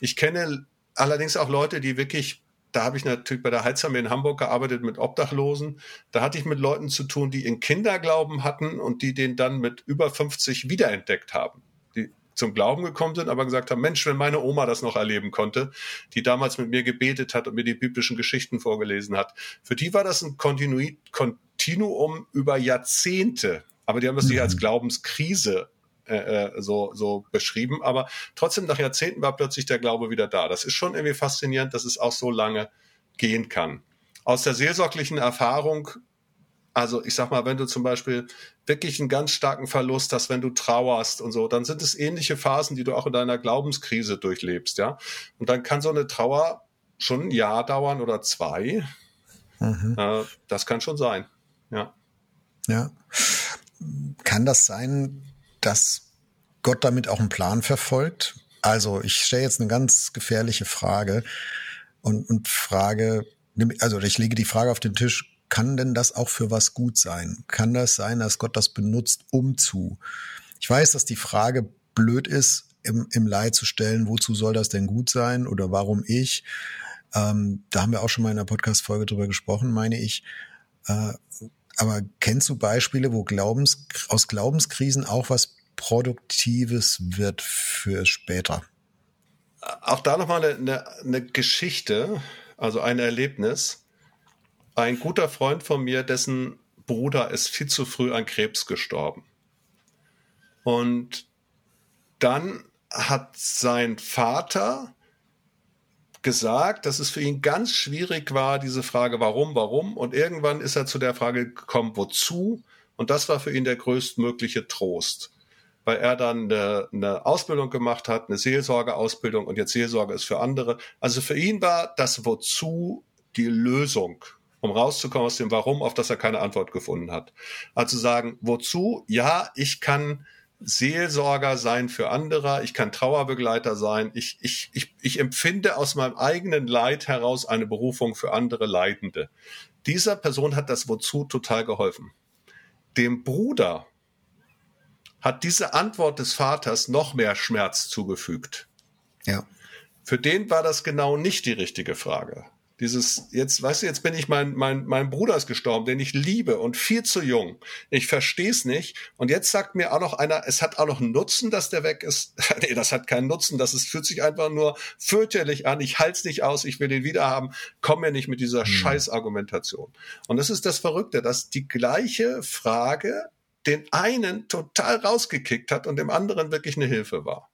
Speaker 2: Ich kenne allerdings auch Leute, die wirklich da habe ich natürlich bei der Heizarmee in Hamburg gearbeitet mit Obdachlosen. Da hatte ich mit Leuten zu tun, die in Kinderglauben hatten und die den dann mit über 50 wiederentdeckt haben. Die zum Glauben gekommen sind, aber gesagt haben, Mensch, wenn meine Oma das noch erleben konnte, die damals mit mir gebetet hat und mir die biblischen Geschichten vorgelesen hat. Für die war das ein Kontinuum über Jahrzehnte. Aber die haben das nicht als mhm. Glaubenskrise äh, äh, so, so beschrieben. Aber trotzdem, nach Jahrzehnten war plötzlich der Glaube wieder da. Das ist schon irgendwie faszinierend, dass es auch so lange gehen kann. Aus der seelsorglichen Erfahrung, also ich sag mal, wenn du zum Beispiel wirklich einen ganz starken Verlust hast, wenn du trauerst und so, dann sind es ähnliche Phasen, die du auch in deiner Glaubenskrise durchlebst, ja. Und dann kann so eine Trauer schon ein Jahr dauern oder zwei. Mhm. Das kann schon sein, ja.
Speaker 1: Ja. Kann das sein, dass Gott damit auch einen Plan verfolgt? Also ich stelle jetzt eine ganz gefährliche Frage und, und frage, also ich lege die Frage auf den Tisch, kann denn das auch für was gut sein? Kann das sein, dass Gott das benutzt, um zu? Ich weiß, dass die Frage blöd ist, im, im Leid zu stellen, wozu soll das denn gut sein oder warum ich? Ähm, da haben wir auch schon mal in der Podcast-Folge drüber gesprochen, meine ich. Äh, aber kennst du Beispiele, wo Glaubens, aus Glaubenskrisen auch was Produktives wird für später?
Speaker 2: Auch da nochmal eine, eine Geschichte, also ein Erlebnis. Ein guter Freund von mir, dessen Bruder ist viel zu früh an Krebs gestorben. Und dann hat sein Vater gesagt, dass es für ihn ganz schwierig war, diese Frage, warum, warum. Und irgendwann ist er zu der Frage gekommen, wozu. Und das war für ihn der größtmögliche Trost, weil er dann eine, eine Ausbildung gemacht hat, eine Seelsorgeausbildung und jetzt Seelsorge ist für andere. Also für ihn war das Wozu die Lösung, um rauszukommen aus dem Warum, auf das er keine Antwort gefunden hat. Also sagen, wozu? Ja, ich kann Seelsorger sein für andere, ich kann Trauerbegleiter sein, ich, ich, ich, ich empfinde aus meinem eigenen Leid heraus eine Berufung für andere Leidende. Dieser Person hat das Wozu total geholfen. Dem Bruder hat diese Antwort des Vaters noch mehr Schmerz zugefügt.
Speaker 1: Ja.
Speaker 2: Für den war das genau nicht die richtige Frage. Dieses, jetzt, weißt du, jetzt bin ich, mein, mein, mein Bruder ist gestorben, den ich liebe und viel zu jung. Ich verstehe es nicht. Und jetzt sagt mir auch noch einer, es hat auch noch einen Nutzen, dass der weg ist. [laughs] nee, das hat keinen Nutzen. Das ist, fühlt sich einfach nur fürchterlich an. Ich halte es nicht aus. Ich will den wieder haben. Komm mir nicht mit dieser hm. Scheißargumentation. Und das ist das Verrückte, dass die gleiche Frage den einen total rausgekickt hat und dem anderen wirklich eine Hilfe war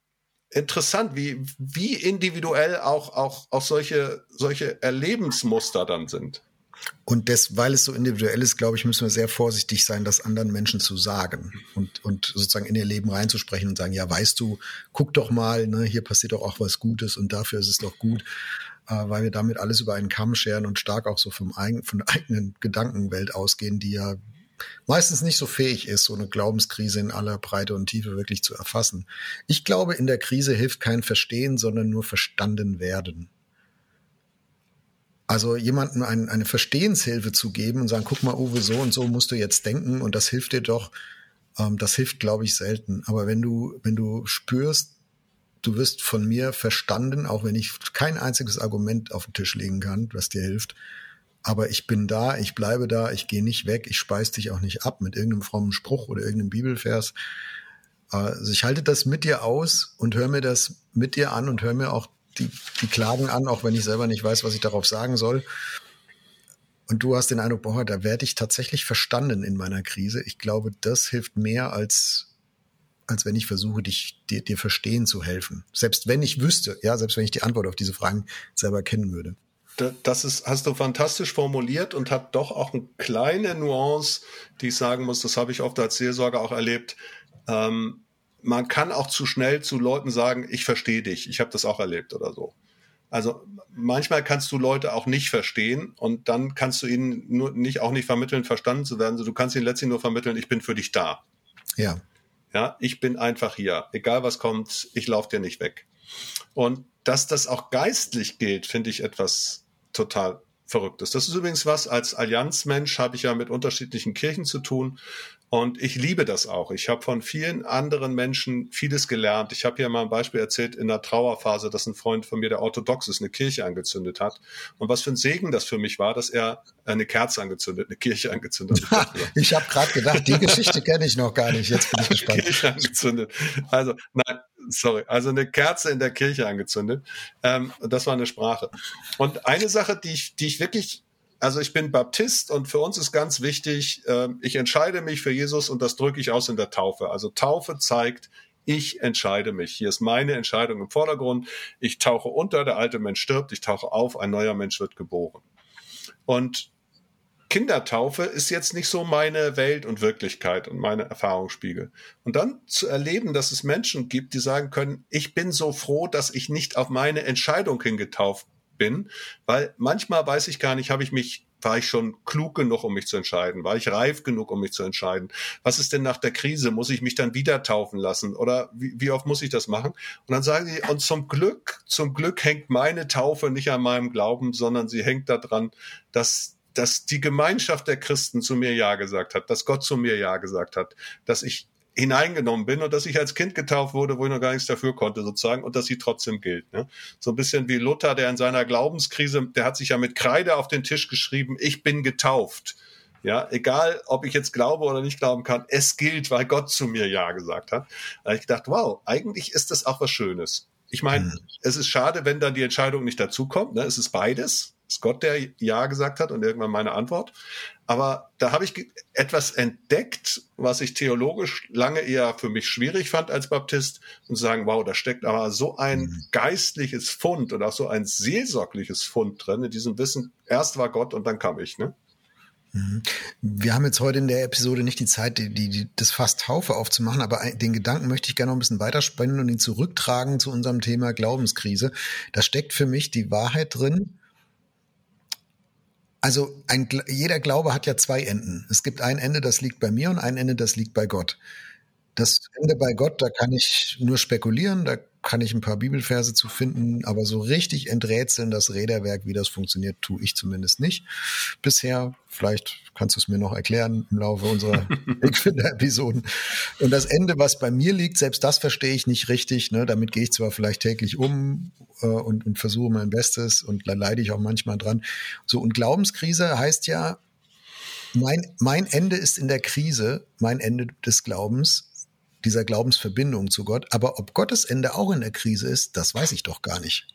Speaker 2: interessant, wie, wie individuell auch, auch, auch solche, solche Erlebensmuster dann sind.
Speaker 1: Und das, weil es so individuell ist, glaube ich, müssen wir sehr vorsichtig sein, das anderen Menschen zu sagen und, und sozusagen in ihr Leben reinzusprechen und sagen, ja, weißt du, guck doch mal, ne, hier passiert doch auch was Gutes und dafür ist es doch gut, äh, weil wir damit alles über einen Kamm scheren und stark auch so vom eigen, von der eigenen Gedankenwelt ausgehen, die ja meistens nicht so fähig ist, so eine Glaubenskrise in aller Breite und Tiefe wirklich zu erfassen. Ich glaube, in der Krise hilft kein Verstehen, sondern nur verstanden werden. Also jemandem ein, eine Verstehenshilfe zu geben und sagen, guck mal, Uwe, so und so musst du jetzt denken und das hilft dir doch, ähm, das hilft, glaube ich, selten. Aber wenn du, wenn du spürst, du wirst von mir verstanden, auch wenn ich kein einziges Argument auf den Tisch legen kann, was dir hilft, aber ich bin da, ich bleibe da, ich gehe nicht weg, ich speise dich auch nicht ab mit irgendeinem frommen Spruch oder irgendeinem Bibelvers. Also ich halte das mit dir aus und höre mir das mit dir an und höre mir auch die, die Klagen an, auch wenn ich selber nicht weiß, was ich darauf sagen soll. Und du hast den Eindruck, boah, da werde ich tatsächlich verstanden in meiner Krise. Ich glaube, das hilft mehr als, als wenn ich versuche, dich, dir, dir verstehen zu helfen. Selbst wenn ich wüsste, ja, selbst wenn ich die Antwort auf diese Fragen selber kennen würde
Speaker 2: das ist, hast du fantastisch formuliert und hat doch auch eine kleine Nuance, die ich sagen muss, das habe ich oft als Seelsorger auch erlebt. Ähm, man kann auch zu schnell zu Leuten sagen, ich verstehe dich, ich habe das auch erlebt oder so. Also manchmal kannst du Leute auch nicht verstehen und dann kannst du ihnen nur nicht auch nicht vermitteln, verstanden zu werden. du kannst ihnen letztlich nur vermitteln, ich bin für dich da.
Speaker 1: Ja.
Speaker 2: Ja, ich bin einfach hier. Egal was kommt, ich laufe dir nicht weg. Und dass das auch geistlich gilt, finde ich etwas total verrückt ist. Das ist übrigens was, als Allianzmensch habe ich ja mit unterschiedlichen Kirchen zu tun Und ich liebe das auch. Ich habe von vielen anderen Menschen vieles gelernt. Ich habe hier mal ein Beispiel erzählt in der Trauerphase, dass ein Freund von mir, der orthodox ist, eine Kirche angezündet hat. Und was für ein Segen das für mich war, dass er eine Kerze angezündet, eine Kirche angezündet hat. [laughs]
Speaker 1: ich habe gerade gedacht, die Geschichte kenne ich noch gar nicht. Jetzt bin ich gespannt.
Speaker 2: Kirche angezündet. Also, nein, sorry, also eine Kerze in der Kirche angezündet. Ähm, das war eine Sprache. Und eine Sache, die ich, die ich wirklich also ich bin Baptist und für uns ist ganz wichtig, äh, ich entscheide mich für Jesus und das drücke ich aus in der Taufe. Also Taufe zeigt, ich entscheide mich. Hier ist meine Entscheidung im Vordergrund. Ich tauche unter, der alte Mensch stirbt, ich tauche auf, ein neuer Mensch wird geboren. Und Kindertaufe ist jetzt nicht so meine Welt und Wirklichkeit und meine Erfahrungsspiegel. Und dann zu erleben, dass es Menschen gibt, die sagen können, ich bin so froh, dass ich nicht auf meine Entscheidung hingetauft bin, weil manchmal weiß ich gar nicht, habe ich mich war ich schon klug genug, um mich zu entscheiden? War ich reif genug, um mich zu entscheiden? Was ist denn nach der Krise? Muss ich mich dann wieder taufen lassen? Oder wie, wie oft muss ich das machen? Und dann sagen sie, und zum Glück, zum Glück hängt meine Taufe nicht an meinem Glauben, sondern sie hängt daran, dass, dass die Gemeinschaft der Christen zu mir Ja gesagt hat, dass Gott zu mir Ja gesagt hat, dass ich hineingenommen bin und dass ich als Kind getauft wurde, wo ich noch gar nichts dafür konnte sozusagen und dass sie trotzdem gilt. Ne? So ein bisschen wie Luther, der in seiner Glaubenskrise, der hat sich ja mit Kreide auf den Tisch geschrieben, ich bin getauft. Ja, egal, ob ich jetzt glaube oder nicht glauben kann, es gilt, weil Gott zu mir Ja gesagt hat. Da ich gedacht, wow, eigentlich ist das auch was Schönes. Ich meine, mhm. es ist schade, wenn dann die Entscheidung nicht dazukommt. Ne? Es ist beides. Gott, der Ja gesagt hat und irgendwann meine Antwort. Aber da habe ich etwas entdeckt, was ich theologisch lange eher für mich schwierig fand als Baptist und sagen, wow, da steckt aber so ein mhm. geistliches Fund und auch so ein seelsorgliches Fund drin in diesem Wissen. Erst war Gott und dann kam ich, ne?
Speaker 1: Mhm. Wir haben jetzt heute in der Episode nicht die Zeit, die, die, das Fass Taufe aufzumachen, aber den Gedanken möchte ich gerne noch ein bisschen weiterspannen und ihn zurücktragen zu unserem Thema Glaubenskrise. Da steckt für mich die Wahrheit drin, also ein, jeder Glaube hat ja zwei Enden. Es gibt ein Ende, das liegt bei mir und ein Ende, das liegt bei Gott. Das Ende bei Gott, da kann ich nur spekulieren, da kann ich ein paar Bibelverse zu finden, aber so richtig enträtseln das Räderwerk, wie das funktioniert, tue ich zumindest nicht. Bisher, vielleicht kannst du es mir noch erklären im Laufe unserer [laughs] Wegfinder-Episoden. Und das Ende, was bei mir liegt, selbst das verstehe ich nicht richtig. Ne? Damit gehe ich zwar vielleicht täglich um äh, und, und versuche mein Bestes und da leide ich auch manchmal dran. So, und Glaubenskrise heißt ja, mein, mein Ende ist in der Krise, mein Ende des Glaubens dieser Glaubensverbindung zu Gott. Aber ob Gottes Ende auch in der Krise ist, das weiß ich doch gar nicht.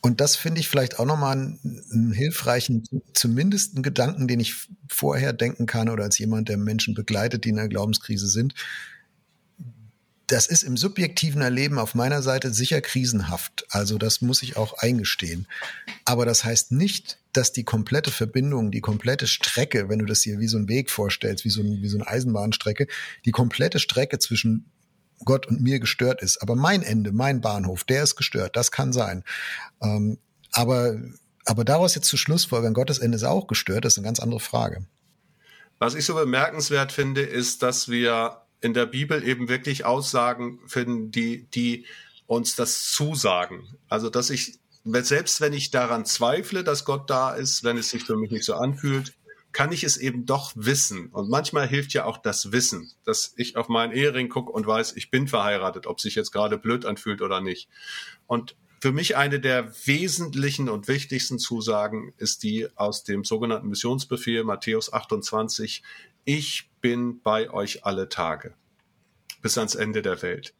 Speaker 1: Und das finde ich vielleicht auch nochmal einen, einen hilfreichen, zumindest einen Gedanken, den ich vorher denken kann oder als jemand, der Menschen begleitet, die in einer Glaubenskrise sind das ist im subjektiven Erleben auf meiner Seite sicher krisenhaft. Also das muss ich auch eingestehen. Aber das heißt nicht, dass die komplette Verbindung, die komplette Strecke, wenn du das hier wie so ein Weg vorstellst, wie so, ein, wie so eine Eisenbahnstrecke, die komplette Strecke zwischen Gott und mir gestört ist. Aber mein Ende, mein Bahnhof, der ist gestört. Das kann sein. Ähm, aber, aber daraus jetzt zu Schlussfolgern, Gottes Ende ist auch gestört, das ist eine ganz andere Frage.
Speaker 2: Was ich so bemerkenswert finde, ist, dass wir in der Bibel eben wirklich Aussagen finden, die, die uns das zusagen. Also, dass ich, selbst wenn ich daran zweifle, dass Gott da ist, wenn es sich für mich nicht so anfühlt, kann ich es eben doch wissen. Und manchmal hilft ja auch das Wissen, dass ich auf meinen Ehering gucke und weiß, ich bin verheiratet, ob sich jetzt gerade blöd anfühlt oder nicht. Und für mich eine der wesentlichen und wichtigsten Zusagen ist die aus dem sogenannten Missionsbefehl Matthäus 28 ich bin bei euch alle Tage bis ans Ende der Welt.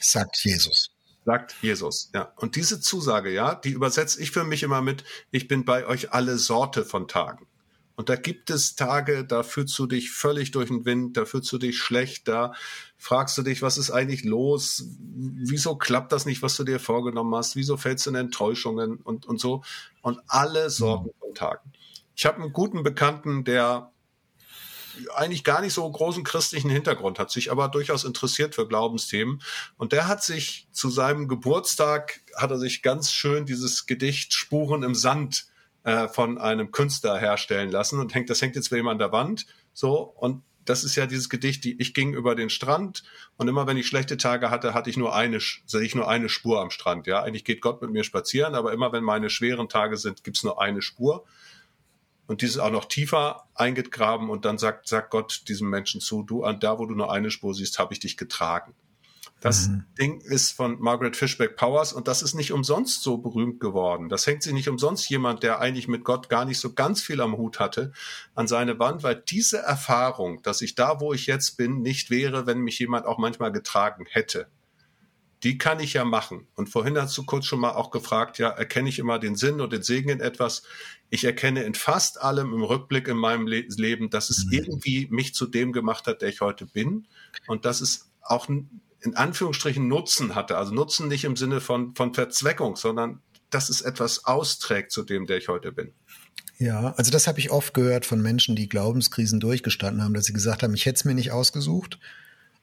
Speaker 1: Sagt Jesus.
Speaker 2: Sagt Jesus, ja. Und diese Zusage, ja, die übersetze ich für mich immer mit, ich bin bei euch alle Sorte von Tagen. Und da gibt es Tage, da fühlst du dich völlig durch den Wind, da fühlst du dich schlecht, da fragst du dich, was ist eigentlich los? Wieso klappt das nicht, was du dir vorgenommen hast? Wieso fällst du in Enttäuschungen und, und so? Und alle Sorten mhm. von Tagen. Ich habe einen guten Bekannten, der eigentlich gar nicht so großen christlichen Hintergrund, hat sich aber durchaus interessiert für Glaubensthemen. Und der hat sich zu seinem Geburtstag, hat er sich ganz schön dieses Gedicht Spuren im Sand äh, von einem Künstler herstellen lassen und hängt, das hängt jetzt bei ihm an der Wand. So, und das ist ja dieses Gedicht, die ich ging über den Strand und immer wenn ich schlechte Tage hatte, hatte ich nur eine, sehe ich nur eine Spur am Strand. Ja, eigentlich geht Gott mit mir spazieren, aber immer wenn meine schweren Tage sind, gibt's nur eine Spur. Und dieses auch noch tiefer eingegraben und dann sagt, sagt Gott diesem Menschen zu, du an da, wo du nur eine Spur siehst, habe ich dich getragen. Das mhm. Ding ist von Margaret Fishback Powers und das ist nicht umsonst so berühmt geworden. Das hängt sich nicht umsonst jemand, der eigentlich mit Gott gar nicht so ganz viel am Hut hatte, an seine Wand, weil diese Erfahrung, dass ich da, wo ich jetzt bin, nicht wäre, wenn mich jemand auch manchmal getragen hätte. Die kann ich ja machen. Und vorhin hast du kurz schon mal auch gefragt, ja, erkenne ich immer den Sinn und den Segen in etwas? Ich erkenne in fast allem im Rückblick in meinem Le Leben, dass es mhm. irgendwie mich zu dem gemacht hat, der ich heute bin. Und dass es auch in Anführungsstrichen Nutzen hatte. Also Nutzen nicht im Sinne von, von Verzweckung, sondern dass es etwas austrägt zu dem, der ich heute bin.
Speaker 1: Ja, also das habe ich oft gehört von Menschen, die Glaubenskrisen durchgestanden haben, dass sie gesagt haben, ich hätte es mir nicht ausgesucht.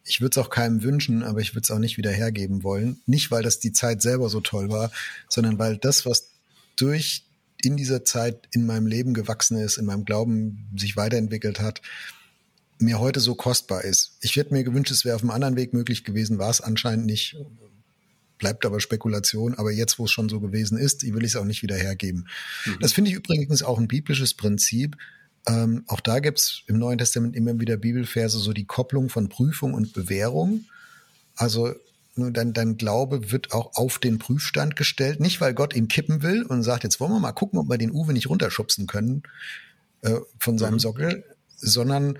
Speaker 1: Ich würde es auch keinem wünschen, aber ich würde es auch nicht wieder hergeben wollen. Nicht, weil das die Zeit selber so toll war, sondern weil das, was durch in dieser Zeit in meinem Leben gewachsen ist, in meinem Glauben sich weiterentwickelt hat, mir heute so kostbar ist. Ich hätte mir gewünscht, es wäre auf einem anderen Weg möglich gewesen, war es anscheinend nicht. Bleibt aber Spekulation. Aber jetzt, wo es schon so gewesen ist, will ich es auch nicht wieder hergeben. Mhm. Das finde ich übrigens auch ein biblisches Prinzip. Ähm, auch da gibt es im Neuen Testament immer wieder Bibelverse, so die Kopplung von Prüfung und Bewährung. Also dein, dein Glaube wird auch auf den Prüfstand gestellt. Nicht, weil Gott ihn kippen will und sagt, jetzt wollen wir mal gucken, ob wir den Uwe nicht runterschubsen können äh, von seinem mhm. Sockel, sondern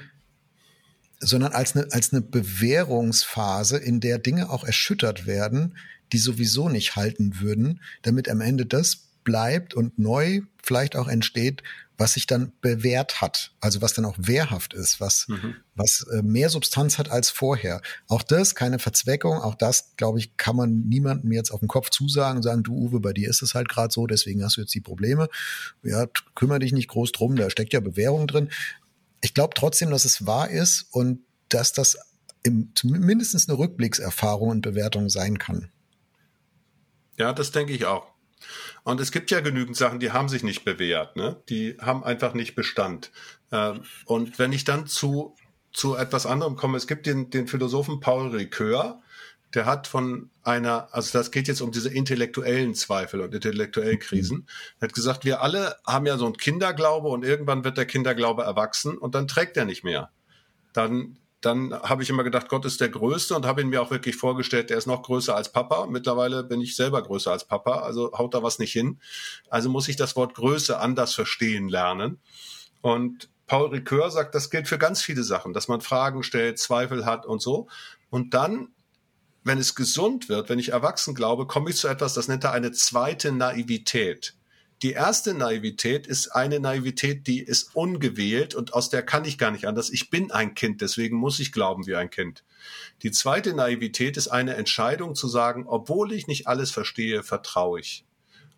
Speaker 1: sondern als eine, als eine Bewährungsphase, in der Dinge auch erschüttert werden, die sowieso nicht halten würden, damit am Ende das bleibt und neu vielleicht auch entsteht, was sich dann bewährt hat, also was dann auch wehrhaft ist, was, mhm. was äh, mehr Substanz hat als vorher. Auch das, keine Verzweckung, auch das, glaube ich, kann man niemandem jetzt auf den Kopf zusagen und sagen, du Uwe, bei dir ist es halt gerade so, deswegen hast du jetzt die Probleme. Ja, kümmere dich nicht groß drum, da steckt ja Bewährung drin ich glaube trotzdem, dass es wahr ist und dass das im, mindestens eine Rückblickserfahrung und Bewertung sein kann.
Speaker 2: Ja, das denke ich auch. Und es gibt ja genügend Sachen, die haben sich nicht bewährt, ne? Die haben einfach nicht Bestand. Ähm, und wenn ich dann zu, zu etwas anderem komme, es gibt den, den Philosophen Paul Ricoeur, der hat von einer, also das geht jetzt um diese intellektuellen Zweifel und intellektuellen Krisen. Er hat gesagt, wir alle haben ja so einen Kinderglaube und irgendwann wird der Kinderglaube erwachsen und dann trägt er nicht mehr. Dann, dann habe ich immer gedacht, Gott ist der Größte und habe ihn mir auch wirklich vorgestellt, der ist noch größer als Papa. Mittlerweile bin ich selber größer als Papa, also haut da was nicht hin. Also muss ich das Wort Größe anders verstehen lernen. Und Paul Ricoeur sagt, das gilt für ganz viele Sachen, dass man Fragen stellt, Zweifel hat und so. Und dann wenn es gesund wird, wenn ich erwachsen glaube, komme ich zu etwas, das nennt er eine zweite Naivität. Die erste Naivität ist eine Naivität, die ist ungewählt und aus der kann ich gar nicht anders. Ich bin ein Kind, deswegen muss ich glauben wie ein Kind. Die zweite Naivität ist eine Entscheidung zu sagen, obwohl ich nicht alles verstehe, vertraue ich.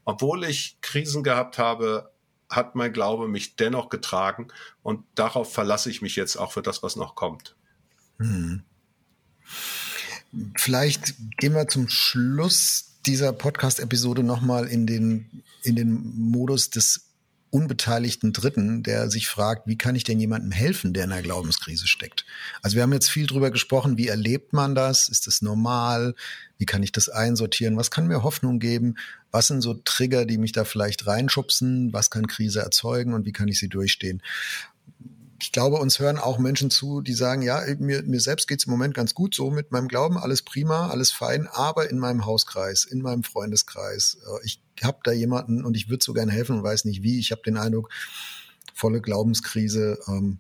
Speaker 2: Obwohl ich Krisen gehabt habe, hat mein Glaube mich dennoch getragen und darauf verlasse ich mich jetzt auch für das, was noch kommt. Hm.
Speaker 1: Vielleicht gehen wir zum Schluss dieser Podcast-Episode nochmal in den, in den Modus des unbeteiligten Dritten, der sich fragt, wie kann ich denn jemandem helfen, der in einer Glaubenskrise steckt? Also wir haben jetzt viel drüber gesprochen, wie erlebt man das? Ist das normal? Wie kann ich das einsortieren? Was kann mir Hoffnung geben? Was sind so Trigger, die mich da vielleicht reinschubsen? Was kann Krise erzeugen und wie kann ich sie durchstehen? Ich glaube, uns hören auch Menschen zu, die sagen, ja, mir, mir selbst geht's im Moment ganz gut so mit meinem Glauben, alles prima, alles fein, aber in meinem Hauskreis, in meinem Freundeskreis, äh, ich habe da jemanden und ich würde so gerne helfen und weiß nicht wie. Ich habe den Eindruck, volle Glaubenskrise. Ähm,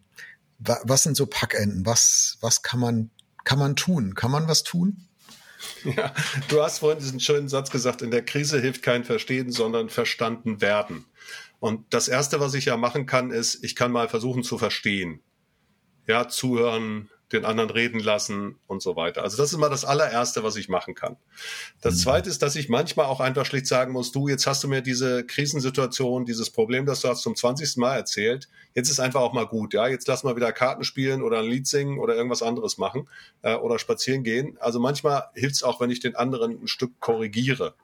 Speaker 1: was sind so Packenden? Was, was kann man, kann man tun? Kann man was tun?
Speaker 2: Ja, du hast vorhin diesen schönen Satz gesagt, in der Krise hilft kein Verstehen, sondern verstanden werden. Und das Erste, was ich ja machen kann, ist, ich kann mal versuchen zu verstehen. Ja, zuhören, den anderen reden lassen und so weiter. Also das ist mal das allererste, was ich machen kann. Das mhm. zweite ist, dass ich manchmal auch einfach schlicht sagen muss, du, jetzt hast du mir diese Krisensituation, dieses Problem, das du hast zum 20. Mal erzählt. Jetzt ist einfach auch mal gut, ja. Jetzt lass mal wieder Karten spielen oder ein Lied singen oder irgendwas anderes machen äh, oder spazieren gehen. Also manchmal hilft es auch, wenn ich den anderen ein Stück korrigiere.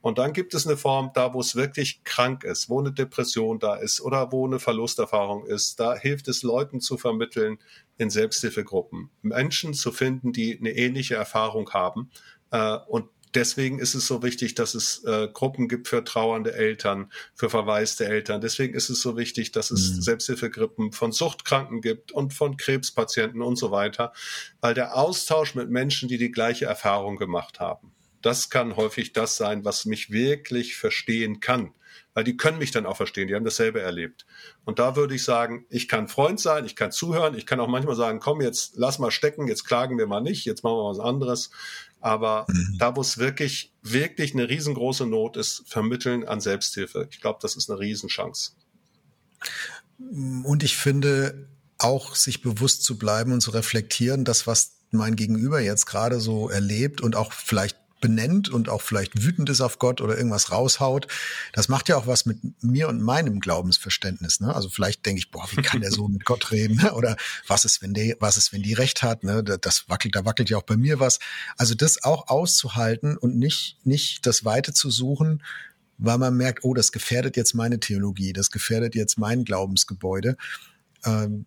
Speaker 2: Und dann gibt es eine Form da, wo es wirklich krank ist, wo eine Depression da ist oder wo eine Verlusterfahrung ist. Da hilft es Leuten zu vermitteln in Selbsthilfegruppen, Menschen zu finden, die eine ähnliche Erfahrung haben äh, und deswegen ist es so wichtig, dass es äh, Gruppen gibt für trauernde Eltern, für verwaiste Eltern. Deswegen ist es so wichtig, dass es mhm. Selbsthilfegruppen von Suchtkranken gibt und von Krebspatienten und so weiter, weil der Austausch mit Menschen, die die gleiche Erfahrung gemacht haben, das kann häufig das sein, was mich wirklich verstehen kann weil die können mich dann auch verstehen, die haben dasselbe erlebt. Und da würde ich sagen, ich kann Freund sein, ich kann zuhören, ich kann auch manchmal sagen, komm, jetzt lass mal stecken, jetzt klagen wir mal nicht, jetzt machen wir was anderes. Aber mhm. da, wo es wirklich, wirklich eine riesengroße Not ist, vermitteln an Selbsthilfe. Ich glaube, das ist eine Riesenchance.
Speaker 1: Und ich finde, auch sich bewusst zu bleiben und zu reflektieren, das, was mein Gegenüber jetzt gerade so erlebt und auch vielleicht benennt und auch vielleicht wütend ist auf Gott oder irgendwas raushaut, das macht ja auch was mit mir und meinem Glaubensverständnis. Ne? Also vielleicht denke ich, boah, wie kann der so [laughs] mit Gott reden? Ne? Oder was ist, wenn der, was ist, wenn die recht hat? Ne? Das wackelt, da wackelt ja auch bei mir was. Also das auch auszuhalten und nicht, nicht das Weite zu suchen, weil man merkt, oh, das gefährdet jetzt meine Theologie, das gefährdet jetzt mein Glaubensgebäude. Ähm,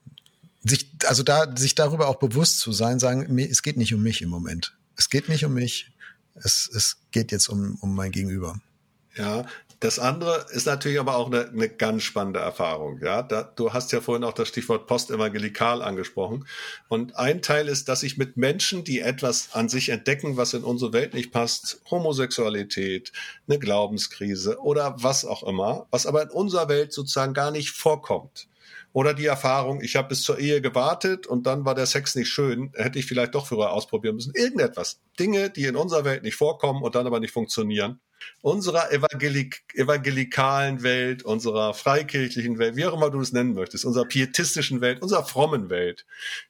Speaker 1: sich, also da, sich darüber auch bewusst zu sein, sagen, es geht nicht um mich im Moment. Es geht nicht um mich es, es geht jetzt um, um mein Gegenüber.
Speaker 2: Ja, das andere ist natürlich aber auch eine, eine ganz spannende Erfahrung. Ja, da, du hast ja vorhin auch das Stichwort postevangelikal angesprochen. Und ein Teil ist, dass ich mit Menschen, die etwas an sich entdecken, was in unsere Welt nicht passt, Homosexualität, eine Glaubenskrise oder was auch immer, was aber in unserer Welt sozusagen gar nicht vorkommt. Oder die Erfahrung, ich habe bis zur Ehe gewartet und dann war der Sex nicht schön, hätte ich vielleicht doch früher ausprobieren müssen. Irgendetwas. Dinge, die in unserer Welt nicht vorkommen und dann aber nicht funktionieren. Unserer evangelik evangelikalen Welt, unserer freikirchlichen Welt, wie auch immer du es nennen möchtest, unserer pietistischen Welt, unserer frommen Welt.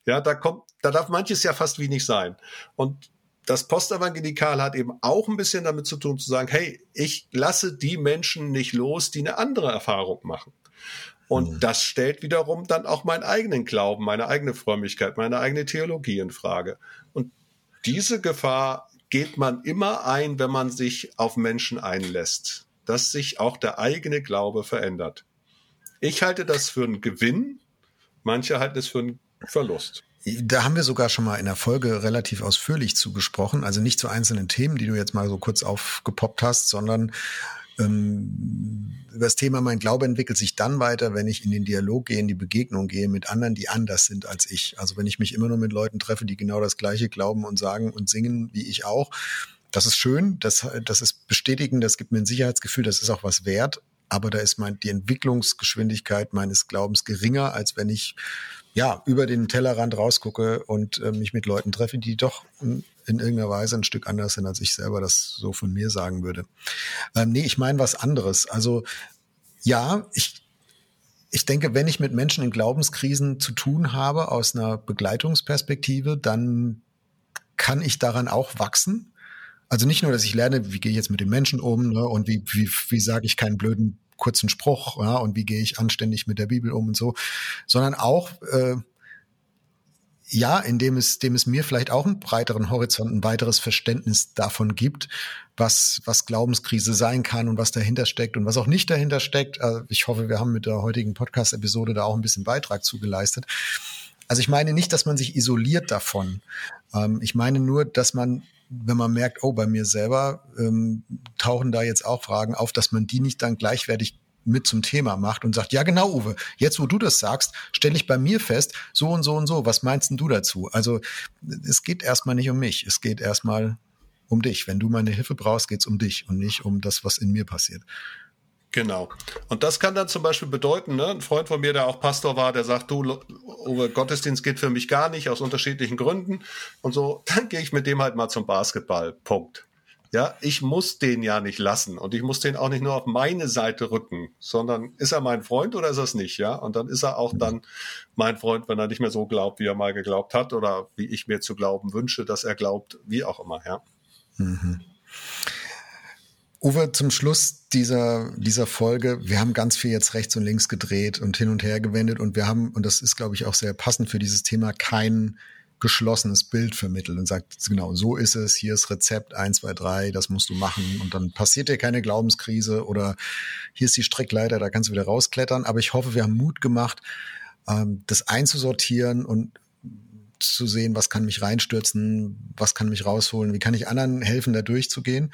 Speaker 2: Ja, da kommt, da darf manches ja fast wie nicht sein. Und das Postevangelikal hat eben auch ein bisschen damit zu tun, zu sagen, hey, ich lasse die Menschen nicht los, die eine andere Erfahrung machen. Und mhm. das stellt wiederum dann auch meinen eigenen Glauben, meine eigene Frömmigkeit, meine eigene Theologie in Frage. Und diese Gefahr geht man immer ein, wenn man sich auf Menschen einlässt, dass sich auch der eigene Glaube verändert. Ich halte das für einen Gewinn, manche halten es für einen Verlust.
Speaker 1: Da haben wir sogar schon mal in der Folge relativ ausführlich zugesprochen, also nicht zu einzelnen Themen, die du jetzt mal so kurz aufgepoppt hast, sondern ähm, das Thema mein Glaube entwickelt sich dann weiter, wenn ich in den Dialog gehe, in die Begegnung gehe mit anderen, die anders sind als ich. Also wenn ich mich immer nur mit Leuten treffe, die genau das Gleiche glauben und sagen und singen wie ich auch. Das ist schön, das, das ist bestätigend, das gibt mir ein Sicherheitsgefühl, das ist auch was wert. Aber da ist mein, die Entwicklungsgeschwindigkeit meines Glaubens geringer, als wenn ich ja über den Tellerrand rausgucke und äh, mich mit Leuten treffe, die doch in irgendeiner Weise ein Stück anders sind, als ich selber das so von mir sagen würde. Ähm, nee, ich meine was anderes. Also ja, ich, ich denke, wenn ich mit Menschen in Glaubenskrisen zu tun habe aus einer Begleitungsperspektive, dann kann ich daran auch wachsen. Also nicht nur, dass ich lerne, wie gehe ich jetzt mit den Menschen um ne, und wie, wie, wie sage ich keinen blöden kurzen Spruch ja, und wie gehe ich anständig mit der Bibel um und so, sondern auch äh, ja, indem es, dem es mir vielleicht auch einen breiteren Horizont, ein weiteres Verständnis davon gibt, was, was Glaubenskrise sein kann und was dahinter steckt und was auch nicht dahinter steckt. Also ich hoffe, wir haben mit der heutigen Podcast-Episode da auch ein bisschen Beitrag zugeleistet. Also ich meine nicht, dass man sich isoliert davon. Ähm, ich meine nur, dass man, wenn man merkt, oh, bei mir selber ähm, tauchen da jetzt auch Fragen auf, dass man die nicht dann gleichwertig mit zum Thema macht und sagt, ja genau, Uwe, jetzt wo du das sagst, stelle ich bei mir fest, so und so und so, was meinst denn du dazu? Also es geht erstmal nicht um mich, es geht erstmal um dich. Wenn du meine Hilfe brauchst, geht es um dich und nicht um das, was in mir passiert.
Speaker 2: Genau. Und das kann dann zum Beispiel bedeuten, ne, ein Freund von mir, der auch Pastor war, der sagt, du, Uwe, Gottesdienst geht für mich gar nicht, aus unterschiedlichen Gründen. Und so, dann gehe ich mit dem halt mal zum Basketball. Punkt. Ja, ich muss den ja nicht lassen und ich muss den auch nicht nur auf meine Seite rücken, sondern ist er mein Freund oder ist er es nicht, ja? Und dann ist er auch dann mein Freund, wenn er nicht mehr so glaubt, wie er mal geglaubt hat oder wie ich mir zu glauben wünsche, dass er glaubt, wie auch immer, ja. Mhm.
Speaker 1: Uwe, zum Schluss dieser, dieser Folge, wir haben ganz viel jetzt rechts und links gedreht und hin und her gewendet und wir haben, und das ist, glaube ich, auch sehr passend für dieses Thema, kein geschlossenes Bild vermittelt und sagt, genau, so ist es, hier ist Rezept 1, 2, 3, das musst du machen und dann passiert dir keine Glaubenskrise oder hier ist die Strickleiter, da kannst du wieder rausklettern. Aber ich hoffe, wir haben Mut gemacht, ähm, das einzusortieren und zu sehen, was kann mich reinstürzen, was kann mich rausholen, wie kann ich anderen helfen, da durchzugehen.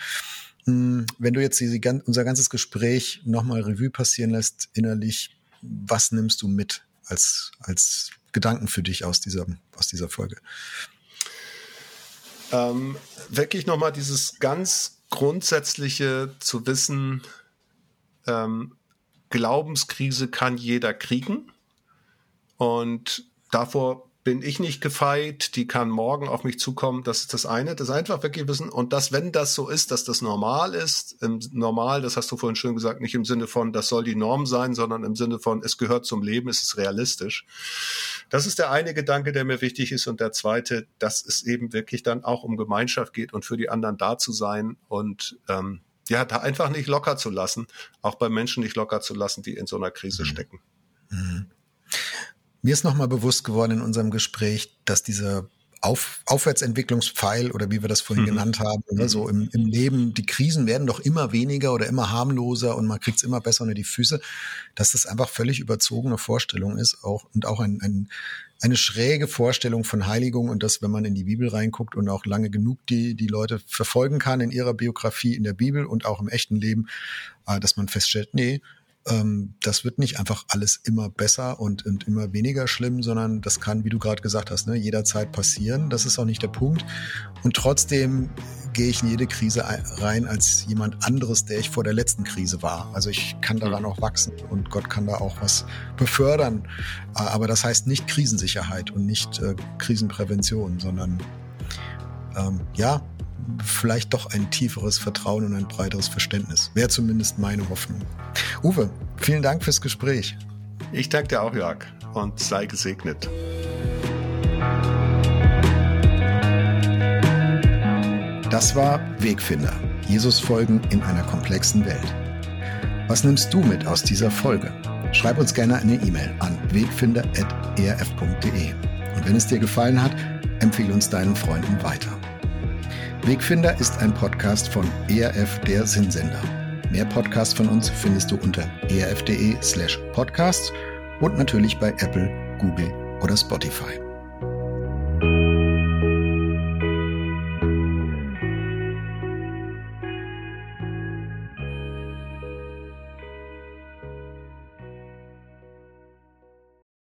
Speaker 1: Hm, wenn du jetzt diese, unser ganzes Gespräch nochmal Revue passieren lässt, innerlich, was nimmst du mit als, als Gedanken für dich aus dieser, aus dieser Folge?
Speaker 2: Ähm, wirklich nochmal dieses ganz grundsätzliche zu wissen, ähm, Glaubenskrise kann jeder kriegen. Und davor bin ich nicht gefeit, die kann morgen auf mich zukommen. Das ist das eine. Das einfach wirklich wissen. Und dass, wenn das so ist, dass das normal ist, im normal, das hast du vorhin schön gesagt, nicht im Sinne von, das soll die Norm sein, sondern im Sinne von, es gehört zum Leben, es ist realistisch. Das ist der eine Gedanke, der mir wichtig ist. Und der zweite, dass es eben wirklich dann auch um Gemeinschaft geht und für die anderen da zu sein und ähm, ja, da einfach nicht locker zu lassen, auch bei Menschen nicht locker zu lassen, die in so einer Krise mhm. stecken. Mhm.
Speaker 1: Mir ist nochmal bewusst geworden in unserem Gespräch, dass dieser auf, Aufwärtsentwicklungspfeil oder wie wir das vorhin mhm. genannt haben, ne, so im, im Leben, die Krisen werden doch immer weniger oder immer harmloser und man kriegt es immer besser unter die Füße, dass das einfach völlig überzogene Vorstellung ist auch und auch ein, ein, eine schräge Vorstellung von Heiligung und das, wenn man in die Bibel reinguckt und auch lange genug die, die Leute verfolgen kann in ihrer Biografie in der Bibel und auch im echten Leben, äh, dass man feststellt, nee, ähm, das wird nicht einfach alles immer besser und, und immer weniger schlimm, sondern das kann, wie du gerade gesagt hast, ne, jederzeit passieren. Das ist auch nicht der Punkt. Und trotzdem gehe ich in jede Krise rein als jemand anderes, der ich vor der letzten Krise war. Also ich kann daran auch wachsen und Gott kann da auch was befördern. Aber das heißt nicht Krisensicherheit und nicht äh, Krisenprävention, sondern ähm, ja, vielleicht doch ein tieferes Vertrauen und ein breiteres Verständnis. Wäre zumindest meine Hoffnung. Uwe, vielen Dank fürs Gespräch.
Speaker 2: Ich danke dir auch, Jörg, und sei gesegnet.
Speaker 1: Das war Wegfinder. Jesus folgen in einer komplexen Welt. Was nimmst du mit aus dieser Folge? Schreib uns gerne eine E-Mail an wegfinder.erf.de. Und wenn es dir gefallen hat, empfehle uns deinen Freunden weiter. Wegfinder ist ein Podcast von ERF der Sinnsender. Mehr Podcasts von uns findest du unter erf.de slash podcasts und natürlich bei Apple, Google oder Spotify.